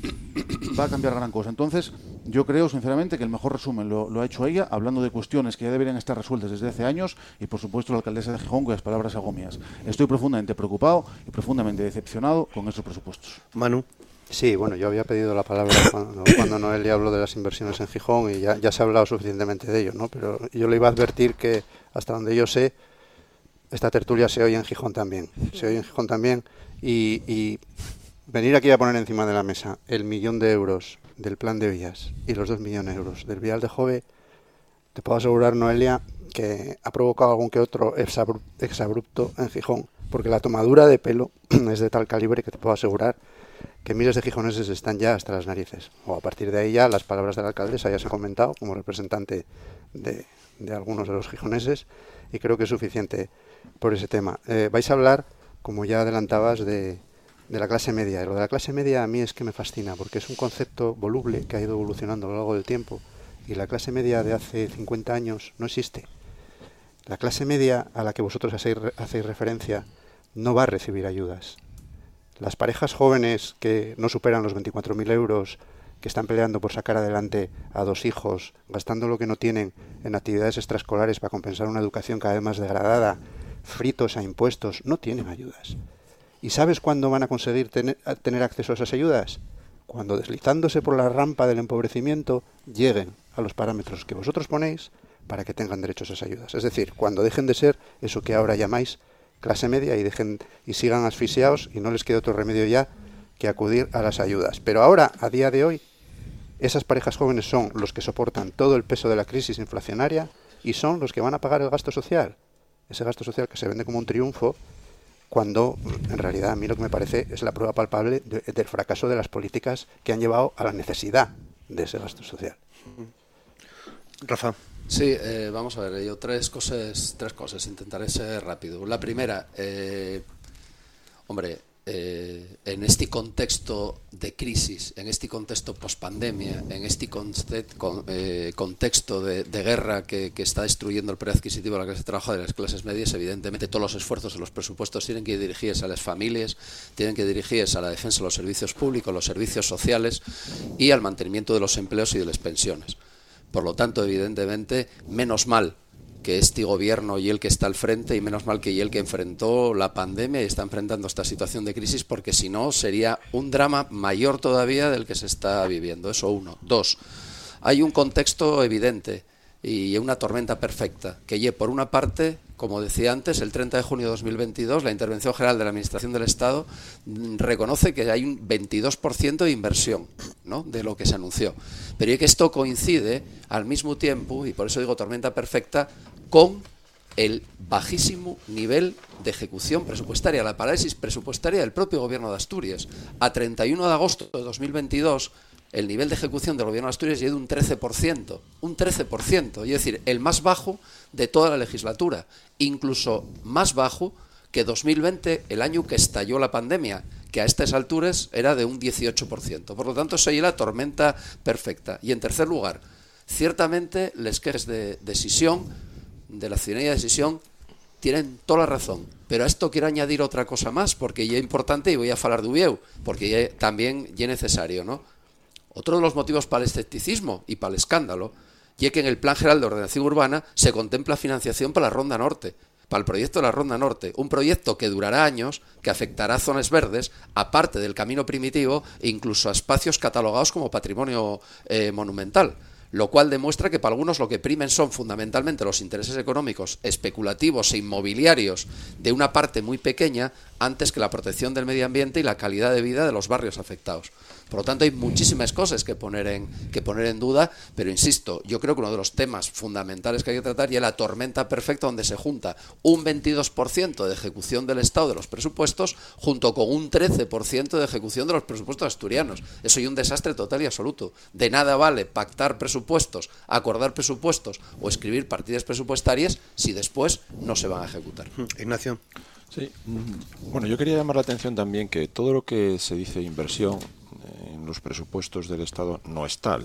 F: va a cambiar gran cosa. Entonces, yo creo sinceramente que el mejor resumen lo, ha hecho ella, hablando de cuestiones que ya deberían estar resueltas desde hace años y, por supuesto, la alcaldesa de Gijón, cuyas palabras agomias. Estoy profundamente preocupado y profundamente decepcionado con esos presupuestos.
A: Manu.
D: Sí, bueno, yo había pedido la palabra cuando, cuando Noelia habló de las inversiones en Gijón y ya, se ha hablado suficientemente de ello, ¿no? Pero yo le iba a advertir que, hasta donde yo sé, esta tertulia se oye en Gijón también. Se oye en Gijón también y, venir aquí a poner encima de la mesa el millón de euros del plan de vías y los dos millones de euros del vial de Jove, te puedo asegurar, Noelia, que ha provocado algún que otro exabrupto en Gijón, porque la tomadura de pelo es de tal calibre que te puedo asegurar que miles de gijoneses están ya hasta las narices. O a partir de ahí ya las palabras de la alcaldesa ya se han comentado como representante de, algunos de los gijoneses y creo que es suficiente por ese tema. Eh, vais a hablar, como ya adelantabas, de, de la clase media. Y lo de la clase media a mí es que me fascina porque es un concepto voluble que ha ido evolucionando a lo largo del tiempo y la clase media de hace 50 años no existe. La clase media a la que vosotros hacéis referencia no va a recibir ayudas. Las parejas jóvenes que no superan los 24.000 euros, que están peleando por sacar adelante a dos hijos, gastando lo que no tienen en actividades extraescolares para compensar una educación cada vez más degradada, fritos a impuestos, no tienen ayudas. ¿Y sabes cuándo van a conseguir tener, acceso a esas ayudas? Cuando deslizándose por la rampa del empobrecimiento lleguen a los parámetros que vosotros ponéis para que tengan derecho a esas ayudas. Es decir, cuando dejen de ser eso que ahora llamáis clase media y dejen y sigan asfixiados y no les quede otro remedio ya que acudir a las ayudas. Pero ahora, a día de hoy, esas parejas jóvenes son los que soportan todo el peso de la crisis inflacionaria y son los que van a pagar el gasto social. Ese gasto social que se vende como un triunfo cuando en realidad a mí lo que me parece es la prueba palpable del fracaso de las políticas que han llevado a la necesidad de ese gasto social.
A: Rafa.
E: Sí, eh, vamos a ver, yo tres cosas, tres cosas, intentaré ser rápido. La primera, eh, hombre, eh, en este contexto de crisis, en este contexto post-pandemia, en este contexto de, guerra que, está destruyendo el poder adquisitivo de la clase de trabajo de las clases medias, evidentemente todos los esfuerzos en los presupuestos tienen que dirigirse a las familias, tienen que dirigirse a la defensa de los servicios públicos, los servicios sociales y al mantenimiento de los empleos y de las pensiones. Por lo tanto, evidentemente, menos mal que este gobierno y el que está al frente y menos mal que y el que enfrentó la pandemia y está enfrentando esta situación de crisis porque si no sería un drama mayor todavía del que se está viviendo. Eso uno. Dos, hay un contexto evidente y una tormenta perfecta que por una parte como decía antes, el 30 de junio de 2022, la Intervención General de la Administración del Estado mm, reconoce que hay un 22% de inversión de lo que se anunció. Pero y que esto coincide al mismo tiempo, y por eso digo tormenta perfecta, con el bajísimo nivel de ejecución presupuestaria, la parálisis presupuestaria del propio Gobierno de Asturias. A 31 de agosto de 2022, el nivel de ejecución del Gobierno de Asturias llega de un 13%, un 13%, es decir, el más bajo de toda la legislatura, incluso más bajo que 2020, el año que estalló la pandemia, que a estas alturas era de un 18%. Por lo tanto, soy la tormenta perfecta. Y en tercer lugar, ciertamente les quejes de decisión, de la ciudadanía de decisión, tienen toda la razón. Pero a esto quiero añadir otra cosa más, porque ya es importante y voy a hablar de Ubieu, porque también ya es necesario, ¿no? Otro de los motivos para el escepticismo y para el escándalo y que en el Plan General de Ordenación Urbana se contempla financiación para la Ronda Norte, para el proyecto de la Ronda Norte, un proyecto que durará años, que afectará a zonas verdes, aparte del camino primitivo e incluso a espacios catalogados como patrimonio eh, monumental lo cual demuestra que para algunos lo que primen son fundamentalmente los intereses económicos, especulativos e inmobiliarios de una parte muy pequeña antes que la protección del medio ambiente y la calidad de vida de los barrios afectados. Por lo tanto, hay muchísimas cosas que poner en, que poner en duda, pero insisto, yo creo que uno de los temas fundamentales que hay que tratar ya es la tormenta perfecta donde se junta un 22% de ejecución del Estado de los presupuestos junto con un 13% de ejecución de los presupuestos asturianos. Eso es un desastre total y absoluto. De nada vale pactar presupuestos, acordar presupuestos o escribir partidas presupuestarias si después no se van a ejecutar.
A: Ignacio.
G: Sí, bueno, yo quería llamar la atención también que todo lo que se dice inversión los presupuestos del Estado no es tal,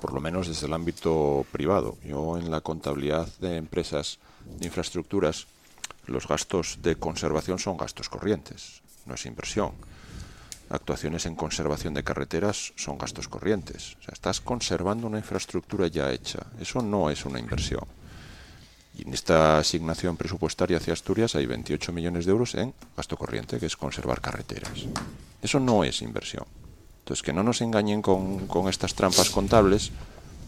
G: por lo menos desde el ámbito privado. Yo en la contabilidad de empresas de infraestructuras, los gastos de conservación son gastos corrientes, no es inversión. Actuaciones en conservación de carreteras son gastos corrientes. O sea, estás conservando una infraestructura ya hecha. Eso no es una inversión. Y en esta asignación presupuestaria hacia Asturias hay 28 millones de euros en gasto corriente, que es conservar carreteras. Eso no es inversión. Entonces, que no nos engañen con, con estas trampas contables,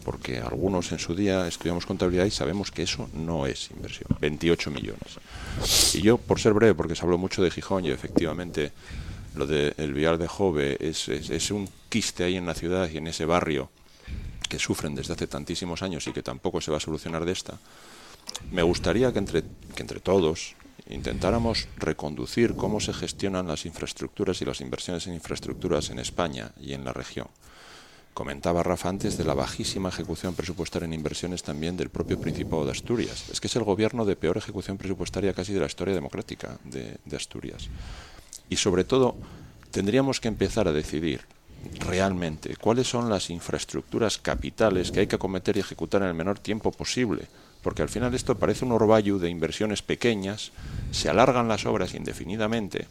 G: porque algunos en su día estudiamos contabilidad y sabemos que eso no es inversión. 28 millones. Y yo, por ser breve, porque se habló mucho de Gijón y efectivamente lo del Vial de Jove es, es, es un quiste ahí en la ciudad y en ese barrio que sufren desde hace tantísimos años y que tampoco se va a solucionar de esta me gustaría que entre, que entre todos intentáramos reconducir cómo se gestionan las infraestructuras y las inversiones en infraestructuras en España y en la región. Comentaba Rafa antes de la bajísima ejecución presupuestaria en inversiones también del propio Principado de Asturias. Es que es el gobierno de peor ejecución presupuestaria casi de la historia democrática de, de Asturias. Y sobre todo, tendríamos que empezar a decidir realmente cuáles son las infraestructuras capitales que hay que acometer y ejecutar en el menor tiempo posible porque al final esto parece un orvallo de inversiones pequeñas, se alargan las obras indefinidamente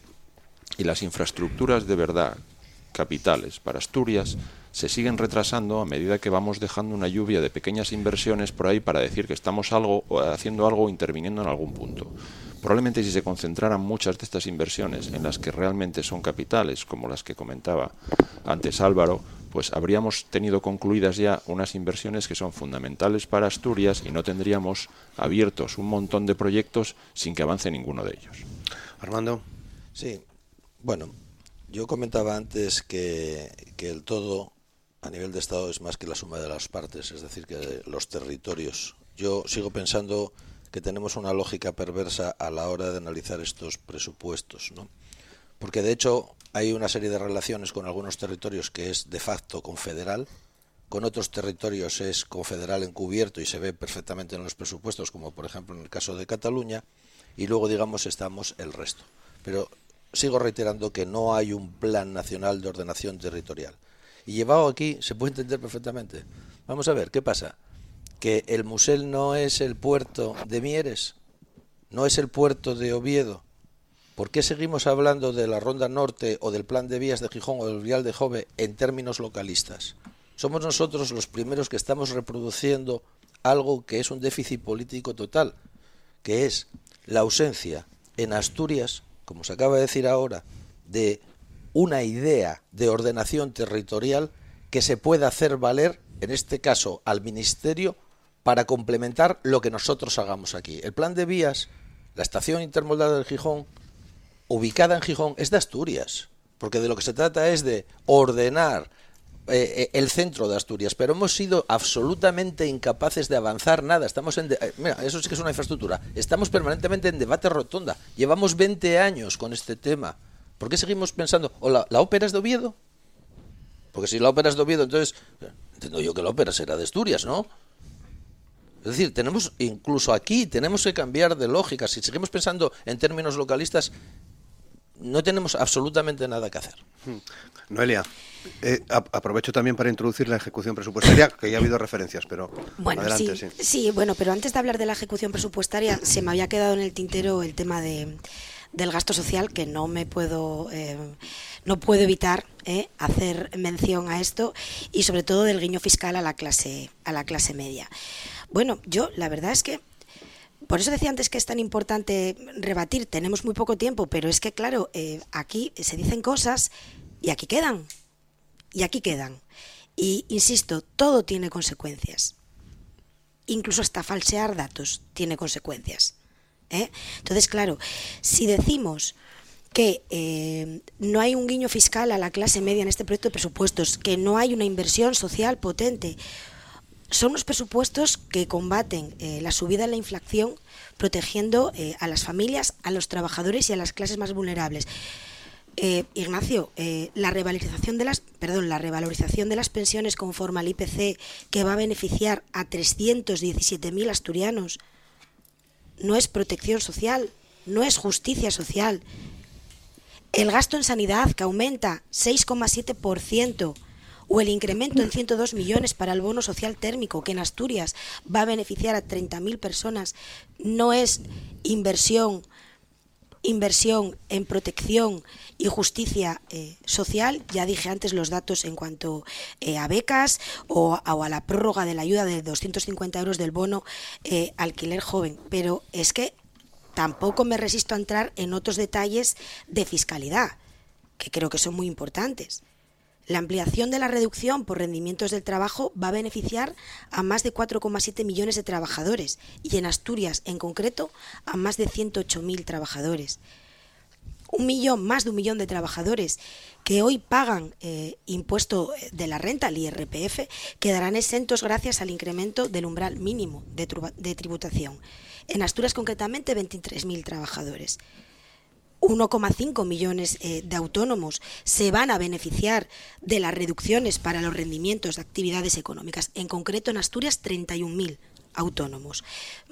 G: y las infraestructuras de verdad capitales para Asturias se siguen retrasando a medida que vamos dejando una lluvia de pequeñas inversiones por ahí para decir que estamos algo haciendo algo o interviniendo en algún punto. Probablemente si se concentraran muchas de estas inversiones en las que realmente son capitales, como las que comentaba antes Álvaro, pues habríamos tenido concluidas ya unas inversiones que son fundamentales para Asturias y no tendríamos abiertos un montón de proyectos sin que avance ninguno de ellos.
A: Armando.
H: Sí, bueno, yo comentaba antes que, que el todo a nivel de Estado es más que la suma de las partes, es decir, que los territorios. Yo sigo pensando que tenemos una lógica perversa a la hora de analizar estos presupuestos, ¿no? Porque de hecho hay una serie de relaciones con algunos territorios que es de facto confederal, con otros territorios es confederal encubierto y se ve perfectamente en los presupuestos, como por ejemplo en el caso de Cataluña, y luego digamos estamos el resto. Pero sigo reiterando que no hay un plan nacional de ordenación territorial. Llevado aquí se puede entender perfectamente. Vamos a ver, ¿qué pasa? Que el Musel no es el puerto de Mieres, no es el puerto de Oviedo, ¿Por qué seguimos hablando de la Ronda Norte o del Plan de Vías de Gijón o del Vial de Jove en términos localistas? Somos nosotros los primeros que estamos reproduciendo algo que es un déficit político total, que es la ausencia en Asturias, como se acaba de decir ahora, de una idea de ordenación territorial que se pueda hacer valer, en este caso al Ministerio, para complementar lo que nosotros hagamos aquí. El plan de vías, la estación intermodal del Gijón, ubicada en Gijón es de Asturias, porque de lo que se trata es de ordenar eh, eh, el centro de Asturias, pero hemos sido absolutamente incapaces de avanzar nada. Estamos en eh, mira, eso sí que es una infraestructura. Estamos permanentemente en debate rotonda. Llevamos 20 años con este tema. ¿Por qué seguimos pensando, o la, la ópera es de Oviedo? Porque si la ópera es de Oviedo, entonces entiendo yo que la ópera será de Asturias, ¿no? Es decir, tenemos incluso aquí tenemos que cambiar de lógica. Si seguimos pensando en términos localistas, no tenemos absolutamente nada que hacer.
A: Hmm. Noelia, eh, aprovecho también para introducir la ejecución presupuestaria, que ya ha habido referencias, pero
B: bueno,
A: adelante.
B: Sí, sí. bueno, pero antes de hablar de la ejecución presupuestaria, se me había quedado en el tintero el tema de, del gasto social, que no me puedo, eh, no puedo evitar eh, hacer mención a esto, y sobre todo del guiño fiscal a la clase, a la clase media. Bueno, yo la verdad es que por eso decía antes que es tan importante rebatir. Tenemos muy poco tiempo, pero es que, claro, eh, aquí se dicen cosas y aquí quedan. Y aquí quedan. Y, insisto, todo tiene consecuencias. Incluso hasta falsear datos tiene consecuencias. ¿Eh? Entonces, claro, si decimos que eh, no hay un guiño fiscal a la clase media en este proyecto de presupuestos, que no hay una inversión social potente, son unos presupuestos que combaten eh, la subida de la inflación, protegiendo eh, a las familias, a los trabajadores y a las clases más vulnerables. Eh, Ignacio, la revalorización de las, perdón, la revalorización de las pensiones conforme al IPC que va a beneficiar a 317.000 asturianos no es protección social, no es justicia social. el gasto en sanidad que aumenta 6,7%, o el incremento en 102 millones para el bono social térmico, que en Asturias va a beneficiar a 30.000 personas, no es inversión inversión en protección y justicia eh, social. Ya dije antes los datos en cuanto eh, a becas o, a la prórroga de la ayuda de 250 euros del bono eh, alquiler joven. Pero es que tampoco me resisto a entrar en otros detalles de fiscalidad, que creo que son muy importantes. La ampliación de la reducción por rendimientos del trabajo va a beneficiar a más de 4,7 millones de trabajadores y en Asturias en concreto a más de 108.000 trabajadores. Un millón, más de un millón de trabajadores que hoy pagan eh, impuesto de la renta, el IRPF, quedarán exentos gracias al incremento del umbral mínimo de, de tributación. En Asturias concretamente 23.000 trabajadores. 1,5 millones eh, de autónomos se van a beneficiar de las reducciones para los rendimientos de actividades económicas. En concreto, en Asturias, 31.000 autónomos.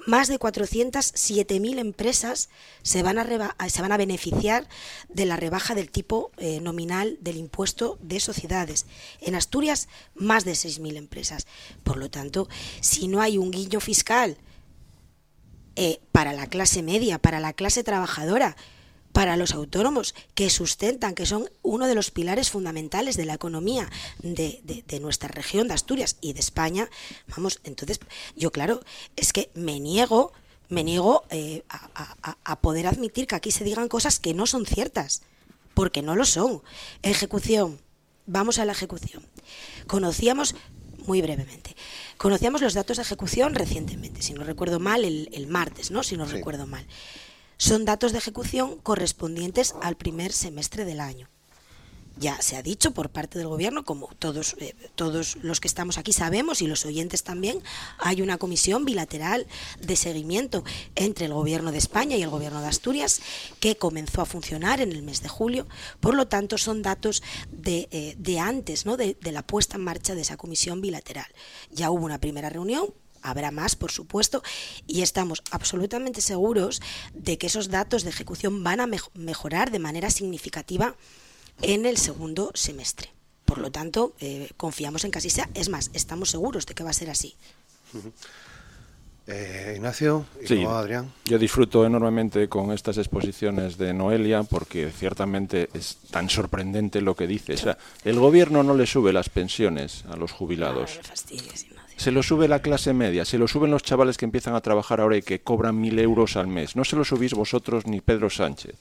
B: Más de 407.000 empresas se van, a beneficiar de la rebaja del tipo eh, nominal del impuesto de sociedades. En Asturias, más de 6.000 empresas. Por lo tanto, si no hay un guiño fiscal eh, para la clase media, para la clase trabajadora, para los autónomos que sustentan, que son uno de los pilares fundamentales de la economía de, nuestra región, de Asturias y de España, vamos, entonces yo claro, es que me niego, me niego eh, a, poder admitir que aquí se digan cosas que no son ciertas, porque no lo son. Ejecución, vamos a la ejecución. Conocíamos, muy brevemente, conocíamos los datos de ejecución recientemente, si no recuerdo mal, el, martes, ¿no? Si no recuerdo mal son datos de ejecución correspondientes al primer semestre del año. Ya se ha dicho por parte del Gobierno, como todos, eh, todos los que estamos aquí sabemos y los oyentes también, hay una comisión bilateral de seguimiento entre el Gobierno de España y el Gobierno de Asturias que comenzó a funcionar en el mes de julio. Por lo tanto, son datos de, eh, antes ¿no? de la puesta en marcha de esa comisión bilateral. Ya hubo una primera reunión, Habrá más, por supuesto, y estamos absolutamente seguros de que esos datos de ejecución van a mejorar de manera significativa en el segundo semestre. Por lo tanto, eh, confiamos en que así sea. Es más, estamos seguros de que va a ser así.
A: Eh, Ignacio,
G: y Adrián. Yo disfruto enormemente con estas exposiciones de Noelia porque ciertamente es tan sorprendente lo que dice. O sea, el gobierno no le sube las pensiones a los jubilados se lo sube la clase media, se lo suben los chavales que empiezan a trabajar ahora y que cobran mil euros al mes. No se lo subís vosotros ni Pedro Sánchez.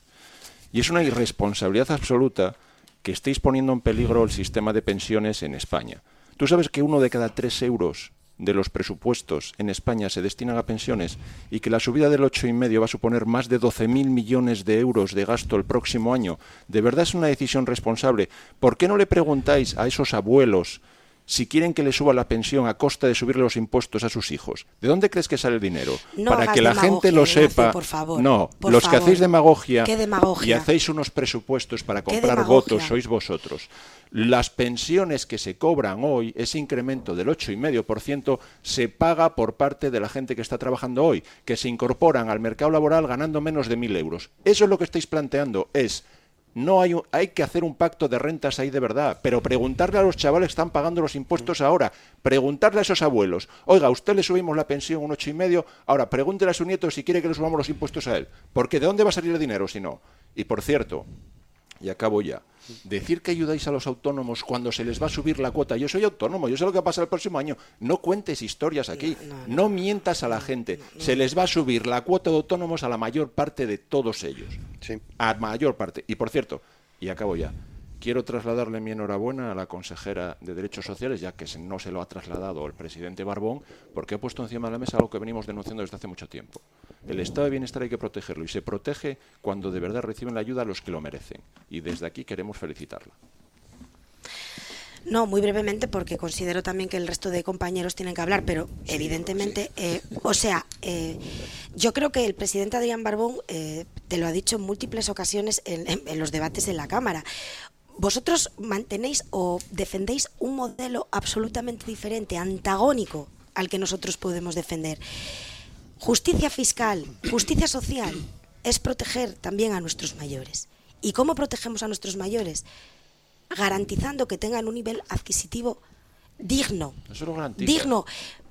G: Y es una irresponsabilidad absoluta que estéis poniendo en peligro el sistema de pensiones en España. Tú sabes que uno de cada tres euros de los presupuestos en España se destinan a pensiones y que la subida del ocho y medio va a suponer más de 12.000 millones de euros de gasto el próximo año. ¿De verdad es una decisión responsable? ¿Por qué no le preguntáis a esos abuelos si quieren que le suba la pensión a costa de subirle los impuestos a sus hijos? ¿De dónde crees que sale el dinero?
B: Para
G: que la gente lo sepa. no, los que hacéis demagogia, y hacéis unos presupuestos para comprar votos sois vosotros. Las pensiones que se cobran hoy, ese incremento del 8,5%, se paga por parte de la gente que está trabajando hoy, que se incorporan al mercado laboral ganando menos de 1.000 euros. Eso es lo que estáis planteando, es no hay, hay que hacer un pacto de rentas ahí de verdad, pero preguntarle a los chavales que están pagando los impuestos ahora, preguntarle a esos abuelos, oiga, a usted le subimos la pensión un ocho y medio, ahora pregúntele a su nieto si quiere que le subamos los impuestos a él, porque ¿de dónde va a salir el dinero si no? Y por cierto, y acabo ya, decir que ayudáis a los autónomos cuando se les va a subir la cuota. Yo soy autónomo, yo sé lo que va a pasar el próximo año. No cuentes historias aquí, no, mientas a la gente. Se les va a subir la cuota de autónomos a la mayor parte de todos ellos. Sí. A mayor parte. Y por cierto, y acabo ya, quiero trasladarle mi enhorabuena a la consejera de Derechos Sociales, ya que no se lo ha trasladado el presidente Barbón, porque ha puesto encima de la mesa algo que venimos denunciando desde hace mucho tiempo. El estado de bienestar hay que protegerlo y se protege cuando de verdad reciben la ayuda a los que lo merecen. Y desde aquí queremos felicitarla.
B: No, muy brevemente porque considero también que el resto de compañeros tienen que hablar, pero evidentemente, eh, o sea, eh, yo creo que el presidente Adrián Barbón eh, te lo ha dicho en múltiples ocasiones en, los debates en la Cámara. Vosotros mantenéis o defendéis un modelo absolutamente diferente, antagónico al que nosotros podemos defender. Justicia fiscal, justicia social, es proteger también a nuestros mayores. ¿Y cómo protegemos a nuestros mayores? Garantizando que tengan un nivel adquisitivo digno.
G: Eso lo.
B: Digno,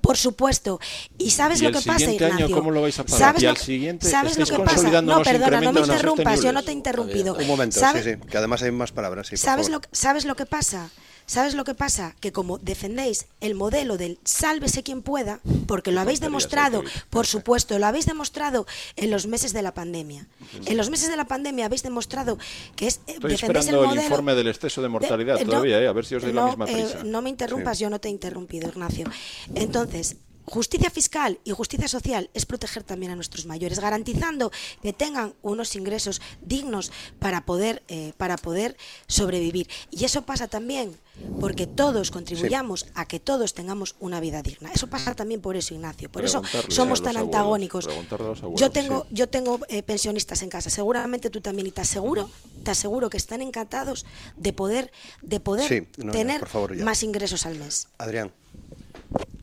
B: por supuesto. ¿Y sabes
G: ¿Y
B: lo que pasa,
G: siguiente año
B: Ignacio?
G: cómo lo vais a pagar?
B: ¿Sabes
G: Y
B: lo
G: siguiente
B: ¿Sabes lo que pasa? No, perdona, no me interrumpas, yo no te he interrumpido.
A: Un momento,
B: ¿Sabes-
A: sí, sí, que además hay más palabras. Sí, por
B: ¿Sabes
A: favor.
B: lo, que- ¿Sabes lo que pasa? ¿Sabes lo que pasa? Que como defendéis el modelo del sálvese quien pueda, porque lo habéis demostrado, por supuesto, lo habéis demostrado en los meses de la pandemia. En los meses de la pandemia habéis demostrado que es eh,
G: Estoy
B: defendéis
G: esperando el,
B: modelo
G: informe del exceso de mortalidad
B: de- eh, no,
G: todavía, ¿eh? a ver si os doy la
B: no,
G: misma
B: eh,
G: prisa.
B: no me interrumpas, yo no te he interrumpido, Ignacio. Entonces, justicia fiscal y justicia social es proteger también a nuestros mayores, garantizando que tengan unos ingresos dignos para poder, eh, para poder sobrevivir. Y eso pasa también porque todos contribuyamos a que todos tengamos una vida digna. Eso pasa también por eso, Ignacio. Por eso somos
G: a
B: tan
G: abuelos,
B: antagónicos.
G: abuelos,
B: Yo tengo,
G: sí.
B: yo tengo eh, pensionistas en casa, seguramente tú también, y te aseguro, te aseguro que están encantados de poder, de poder
A: Sí, no, no,
B: tener
A: favor,
B: más ingresos al mes.
A: Adrián.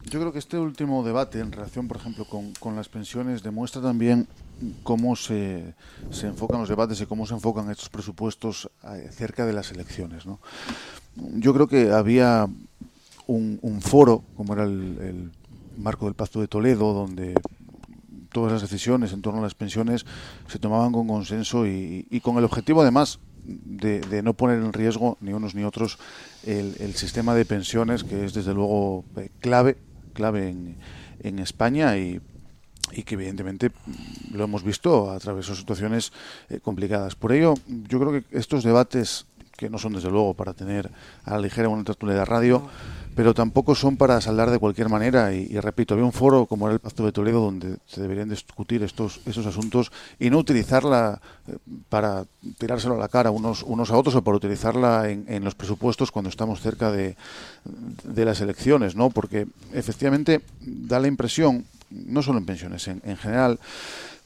F: Yo creo que este último debate en relación, por ejemplo, con, con las pensiones demuestra también cómo se, se enfocan los debates y cómo se enfocan estos presupuestos eh, cerca de las elecciones. ¿no? Yo creo que había un, foro, como era el, el marco del Pacto de Toledo, donde todas las decisiones en torno a las pensiones se tomaban con consenso y, y con el objetivo además de, no poner en riesgo ni unos ni otros el, sistema de pensiones que es desde luego eh, clave clave en, España y, y que evidentemente lo hemos visto a través de situaciones eh, complicadas. Por ello, yo creo que estos debates que no son desde luego para tener a la ligera una tertulia de radio, pero tampoco son para saldar de cualquier manera. Y, y repito, había un foro como era el Pacto de Toledo donde se deberían discutir estos, estos asuntos y no utilizarla eh, para tirárselo a la cara unos, unos a otros o para utilizarla en, en los presupuestos cuando estamos cerca de, de las elecciones, ¿no? Porque efectivamente da la impresión, no solo en pensiones, en, en general,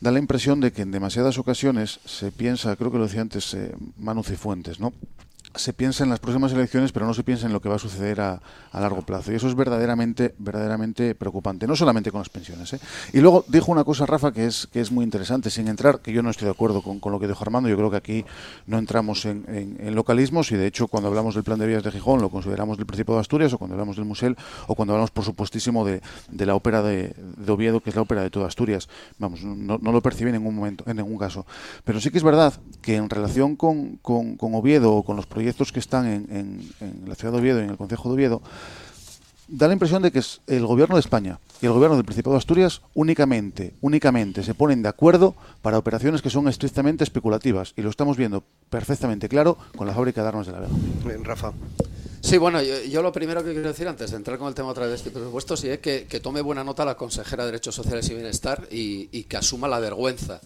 F: da la impresión de que en demasiadas ocasiones se piensa, creo que lo decía antes eh, Manu Cifuentes, ¿no? Se piensa en las próximas elecciones, pero no se piensa en lo que va a suceder a, a largo plazo. Y eso es verdaderamente, verdaderamente preocupante, no solamente con las pensiones. ¿eh? Y luego dijo una cosa, Rafa, que es, que es muy interesante, sin entrar, que yo no estoy de acuerdo con, con lo que dijo Armando, yo creo que aquí no entramos en, en- localismos y de hecho cuando hablamos del plan de vías de Gijón lo consideramos del Principado de Asturias o cuando hablamos del Musel o cuando hablamos, por supuestísimo, de, de la ópera de, de Oviedo, que es la ópera de toda Asturias. Vamos, no, no lo percibe en ningún momento, en ningún caso. Pero sí que es verdad que en relación con, con, con Oviedo o con los proyectos que están en, en- en la ciudad de Oviedo y en el Concejo de Oviedo, da la impresión de que es el gobierno de España y el gobierno del Principado de Asturias únicamente, únicamente se ponen de acuerdo para operaciones que son estrictamente especulativas y lo estamos viendo perfectamente claro con la fábrica de armas de la Vega.
A: Eh, Rafa.
E: Sí, bueno, yo, yo lo primero que quiero decir antes de entrar con el tema otra vez de este presupuesto sí es que, que tome buena nota la consejera de Derechos Sociales y Bienestar y, y que asuma la vergüenza.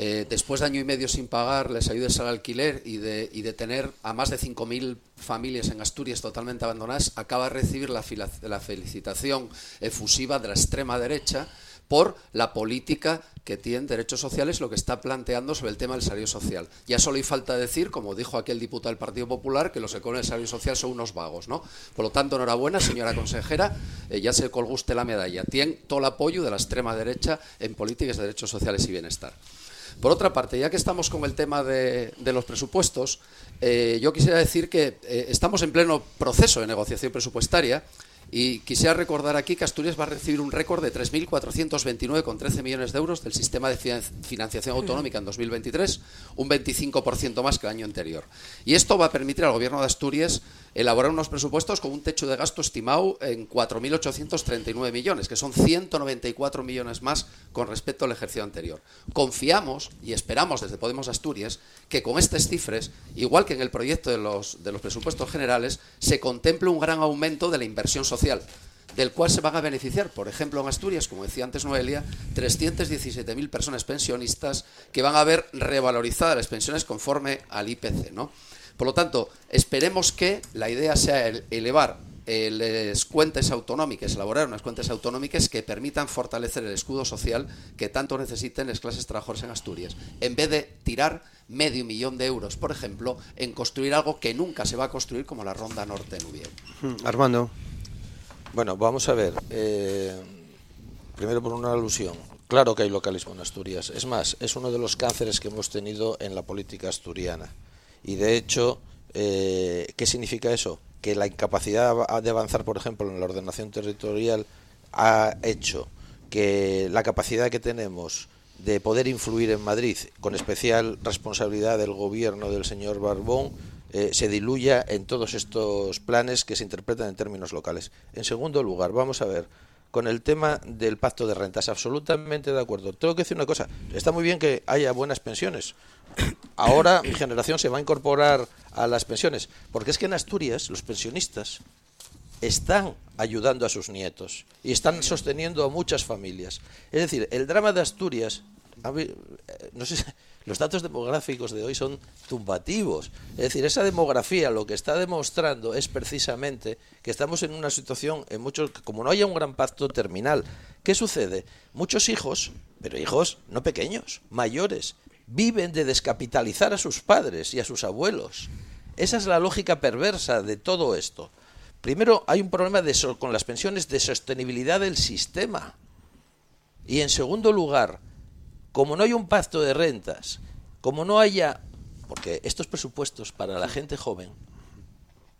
E: Eh, después de año y medio sin pagar les ayudes al alquiler y de, y de tener a más de 5.000 familias en Asturias totalmente abandonadas, acaba de recibir la, felicitación efusiva de la extrema derecha por la política que tiene derechos sociales, lo que está planteando sobre el tema del salario social. Ya solo hay falta decir, como dijo aquel diputado del Partido Popular, que los que cobran salario social son unos vagos, ¿no? Por lo tanto, enhorabuena, señora consejera, eh, ya se colgó usted la medalla. Tiene todo el apoyo de la extrema derecha en políticas de derechos sociales y bienestar. Por otra parte, ya que estamos con el tema de, de los presupuestos, eh, yo quisiera decir que eh, estamos en pleno proceso de negociación presupuestaria y quisiera recordar aquí que Asturias va a recibir un récord de 3.429,13 millones de euros del sistema de finan- financiación autonómica en 2023, un 25% más que el año anterior. Y esto va a permitir al Gobierno de Asturias elaborar unos presupuestos con un techo de gasto estimado en 4.839 millones, que son 194 millones más con respecto al ejercicio anterior. Confiamos y esperamos desde Podemos Asturias que con estas cifras, igual que en el proyecto de los, de los presupuestos generales, se contemple un gran aumento de la inversión social del cual se van a beneficiar, por ejemplo, en Asturias, como decía antes Noelia, 317.000 personas pensionistas que van a ver revalorizadas las pensiones conforme al IPC, ¿no? Por lo tanto, esperemos que la idea sea el- elevar eh, las cuentas autonómicas, elaborar unas cuentas autonómicas que permitan fortalecer el escudo social que tanto necesiten las clases trabajadoras en Asturias, en vez de tirar medio millón de euros, por ejemplo, en construir algo que nunca se va a construir como la Ronda Norte en Ubiel.
A: Hmm, Armando.
H: Bueno, vamos a ver. eh, primero por una alusión. Claro que hay localismo en Asturias. Es más, es uno de los cánceres que hemos tenido en la política asturiana. Y de hecho, eh, ¿qué significa eso? Que la incapacidad de avanzar, por ejemplo, en la ordenación territorial ha hecho que la capacidad que tenemos de poder influir en Madrid, con especial responsabilidad del gobierno del señor Barbón, eh, se diluya en todos estos planes que se interpretan en términos locales. En segundo lugar, vamos a ver, con el tema del pacto de rentas, absolutamente de acuerdo. Tengo que decir una cosa, está muy bien que haya buenas pensiones. Ahora mi generación se va a incorporar a las pensiones, porque es que en Asturias los pensionistas están ayudando a sus nietos y están sosteniendo a muchas familias. Es decir, el drama de Asturias, eh, los datos demográficos de hoy son tumbativos. Es decir, esa demografía lo que está demostrando es precisamente que estamos en una situación, en muchos, como no haya un gran pacto terminal. ¿Qué sucede? Muchos hijos, pero hijos no pequeños, mayores, viven de descapitalizar a sus padres y a sus abuelos. Esa es la lógica perversa de todo esto. Primero, hay un problema de con las pensiones de sostenibilidad del sistema. Y en segundo lugar, como no hay un pacto de rentas, como no haya... Porque estos presupuestos para la gente joven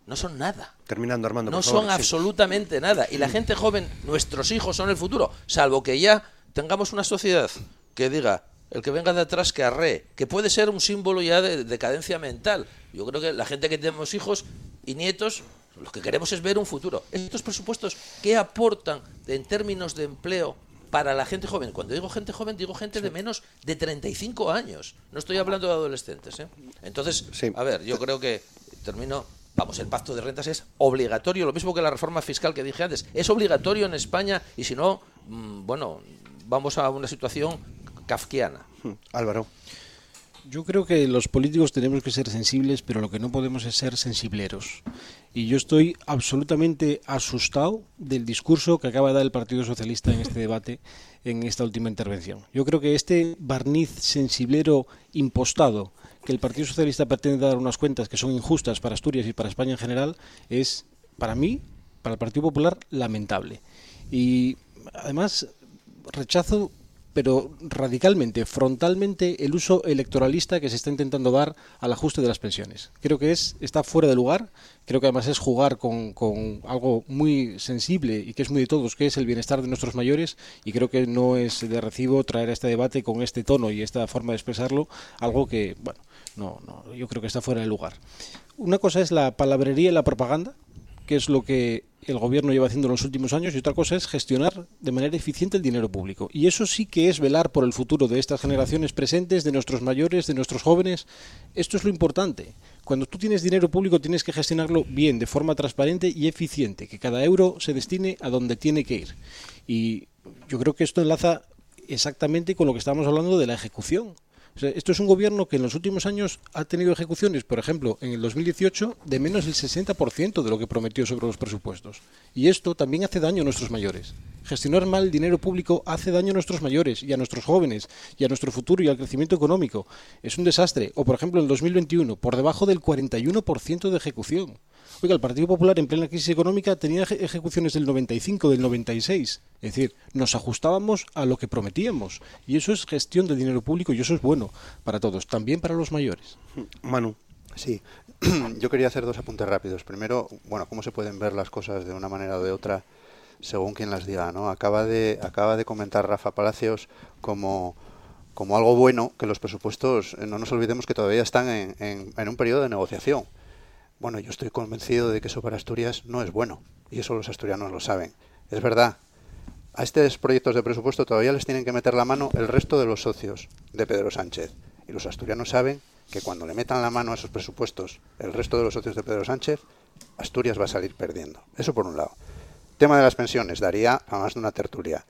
H: no son nada.
A: Terminando, Armando.
H: No son absolutamente nada. Y la gente joven, nuestros hijos son el futuro. Salvo que ya tengamos una sociedad que diga, el que venga de atrás que arre, que puede ser un símbolo ya de decadencia mental. Yo creo que la gente que tenemos hijos y nietos lo que queremos es ver un futuro. Estos presupuestos, ¿qué aportan en términos de empleo para la gente joven? Cuando digo gente joven, digo gente de menos de 35 años. No estoy hablando de adolescentes. ¿eh? Entonces, a ver, yo creo que termino. Vamos, el pacto de rentas es obligatorio, lo mismo que la reforma fiscal que dije antes. Es obligatorio en España y si no, mm, bueno, vamos a una situación kafkiana.
A: Álvaro.
C: Yo creo que los políticos tenemos que ser sensibles, pero lo que no podemos es ser sensibleros. Y yo estoy absolutamente asustado del discurso que acaba de dar el Partido Socialista en este debate, en esta última intervención. Yo creo que este barniz sensiblero impostado que el Partido Socialista pretende dar unas cuentas que son injustas para Asturias y para España en general es, para mí, para el Partido Popular, lamentable. Y además rechazo pero radicalmente, frontalmente, el uso electoralista que se está intentando dar al ajuste de las pensiones. Creo que es está fuera de lugar, creo que además es jugar con, algo muy sensible y que es muy de todos, que es el bienestar de nuestros mayores, y creo que no es de recibo traer a este debate con este tono y esta forma de expresarlo, algo que, bueno, no, no, yo creo que está fuera de lugar. Una cosa es la palabrería y la propaganda, que es lo que el gobierno lleva haciendo en los últimos años, y otra cosa es gestionar de manera eficiente el dinero público. Y eso sí que es velar por el futuro de estas generaciones presentes, de nuestros mayores, de nuestros jóvenes. Esto es lo importante. Cuando tú tienes dinero público tienes que gestionarlo bien, de forma transparente y eficiente, que cada euro se destine a donde tiene que ir. Y yo creo que esto enlaza exactamente con lo que estábamos hablando de la ejecución esto es un gobierno que en los últimos años ha tenido ejecuciones, por ejemplo, en el 2018, de menos del 60% de lo que prometió sobre los presupuestos. Y esto también hace daño a nuestros mayores. Gestionar mal el dinero público hace daño a nuestros mayores y a nuestros jóvenes y a nuestro futuro y al crecimiento económico. Es un desastre. O, por ejemplo, en el 2021, por debajo del 41% de ejecución. Oiga, el Partido Popular en plena crisis económica tenía ejecuciones del 95, del 96. Es decir, nos ajustábamos a lo que prometíamos. Y eso es gestión de dinero público y eso es bueno para todos, también para los mayores.
A: Manu.
D: Sí, yo quería hacer dos apuntes rápidos. Primero, bueno, cómo se pueden ver las cosas de una manera o de otra según quien las diga, ¿no? Acaba de, acaba de comentar Rafa Palacios como como algo bueno que los presupuestos, eh, no nos olvidemos que todavía están en, en un periodo de negociación. Bueno, yo estoy convencido de que eso para Asturias no es bueno, y eso los asturianos lo saben. Es verdad, a estos proyectos de presupuesto todavía les tienen que meter la mano el resto de los socios de Pedro Sánchez. Y los asturianos saben que cuando le metan la mano a esos presupuestos el resto de los socios de Pedro Sánchez, Asturias va a salir perdiendo. Eso por un lado. Tema de las pensiones, daría a más de una tertulia.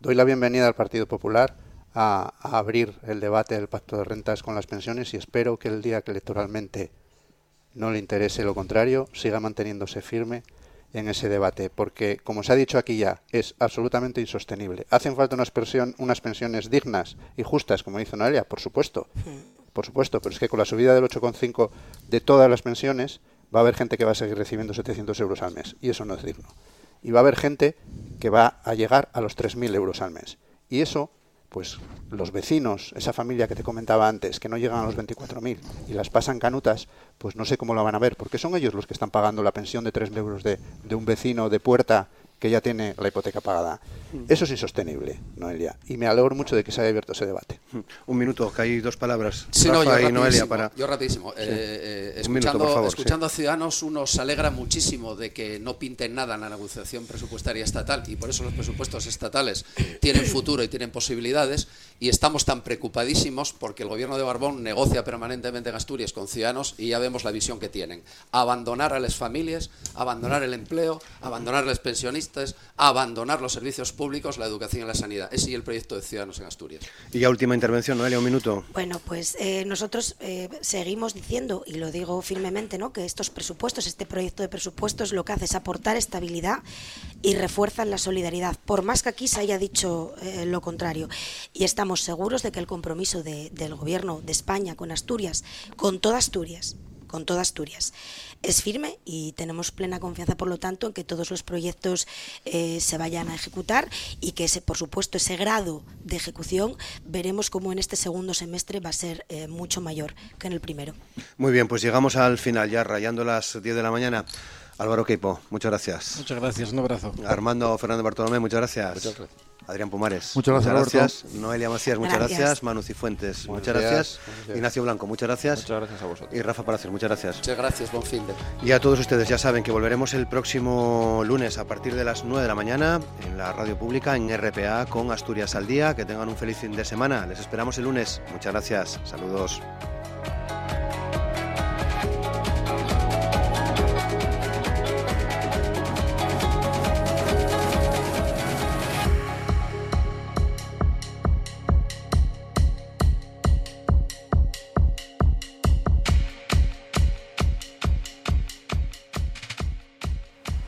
D: Doy la bienvenida al Partido Popular a, a abrir el debate del pacto de rentas con las pensiones y espero que el día que electoralmente no le interese lo contrario, siga manteniéndose firme en ese debate, porque, como se ha dicho aquí ya, es absolutamente insostenible. ¿Hacen falta unas, unas pensiones dignas y justas, como dice Noelia? Por supuesto, por supuesto, pero es que con la subida del 8,5 de todas las pensiones va a haber gente que va a seguir recibiendo 700 euros al mes, y eso no es digno. Y va a haber gente que va a llegar a los 3.000 euros al mes. Y eso pues los vecinos, esa familia que te comentaba antes, que no llegan a los 24.000 y las pasan canutas, pues no sé cómo lo van a ver, porque son ellos los que están pagando la pensión de 3 euros de, de un vecino de puerta que ya tiene la hipoteca pagada. Eso es insostenible, Noelia, y me alegro mucho de que se haya abierto ese debate.
A: Un minuto, que hay dos palabras.
E: Sí, no,
A: Rafa
E: yo
A: y Noelia para.
E: yo rapidísimo.
A: Sí.
E: Eh, eh,
A: Un minuto,
E: escuchando
A: por favor,
E: escuchando a Ciudadanos, uno se alegra muchísimo de que no pinten nada en la negociación presupuestaria estatal y por eso los presupuestos estatales tienen futuro y tienen posibilidades y estamos tan preocupadísimos porque el gobierno de Barbón negocia permanentemente en Asturias con Ciudadanos y ya vemos la visión que tienen. Abandonar a las familias, abandonar el empleo, abandonar a los pensionistas, abandonar los servicios públicos, la educación y la sanidad. Ese es el proyecto de Ciudadanos en Asturias.
A: Y ya última intervención, Noelia, un minuto.
B: Bueno, pues eh, nosotros eh, seguimos diciendo, y lo digo firmemente, ¿no? que estos presupuestos, este proyecto de presupuestos, lo que hace es aportar estabilidad y refuerzan la solidaridad, por más que aquí se haya dicho eh, lo contrario. Y estamos seguros de que el compromiso de- del Gobierno de España con Asturias, con toda Asturias, con toda Asturias, es firme y tenemos plena confianza, por lo tanto, en que todos los proyectos eh, se vayan a ejecutar y que, ese, por supuesto, ese grado de ejecución veremos cómo en este segundo semestre va a ser eh, mucho mayor que en el primero.
A: Muy bien, pues llegamos al final, ya rayando las 10 de la mañana. Álvaro Queipo, muchas gracias.
C: Muchas gracias, un abrazo.
A: Armando Fernández Bartolomé, muchas gracias. Adrián Pumares.
F: Muchas gracias,
A: gracias. Noelia Macías, muchas gracias.
B: Gracias.
A: Manu Cifuentes,
D: Buenos
A: muchas
D: días.
A: gracias.
D: Buenos.
A: Ignacio Blanco, muchas gracias.
G: Muchas gracias a vosotros.
A: Y Rafa Palacios, muchas gracias.
E: Muchas gracias, buen fin de.
A: Y a todos ustedes ya saben que volveremos el próximo lunes a partir de las 9 de la mañana en la radio pública en RPA con Asturias al día. Que tengan un feliz fin de semana. Les esperamos el lunes. Muchas gracias. Saludos.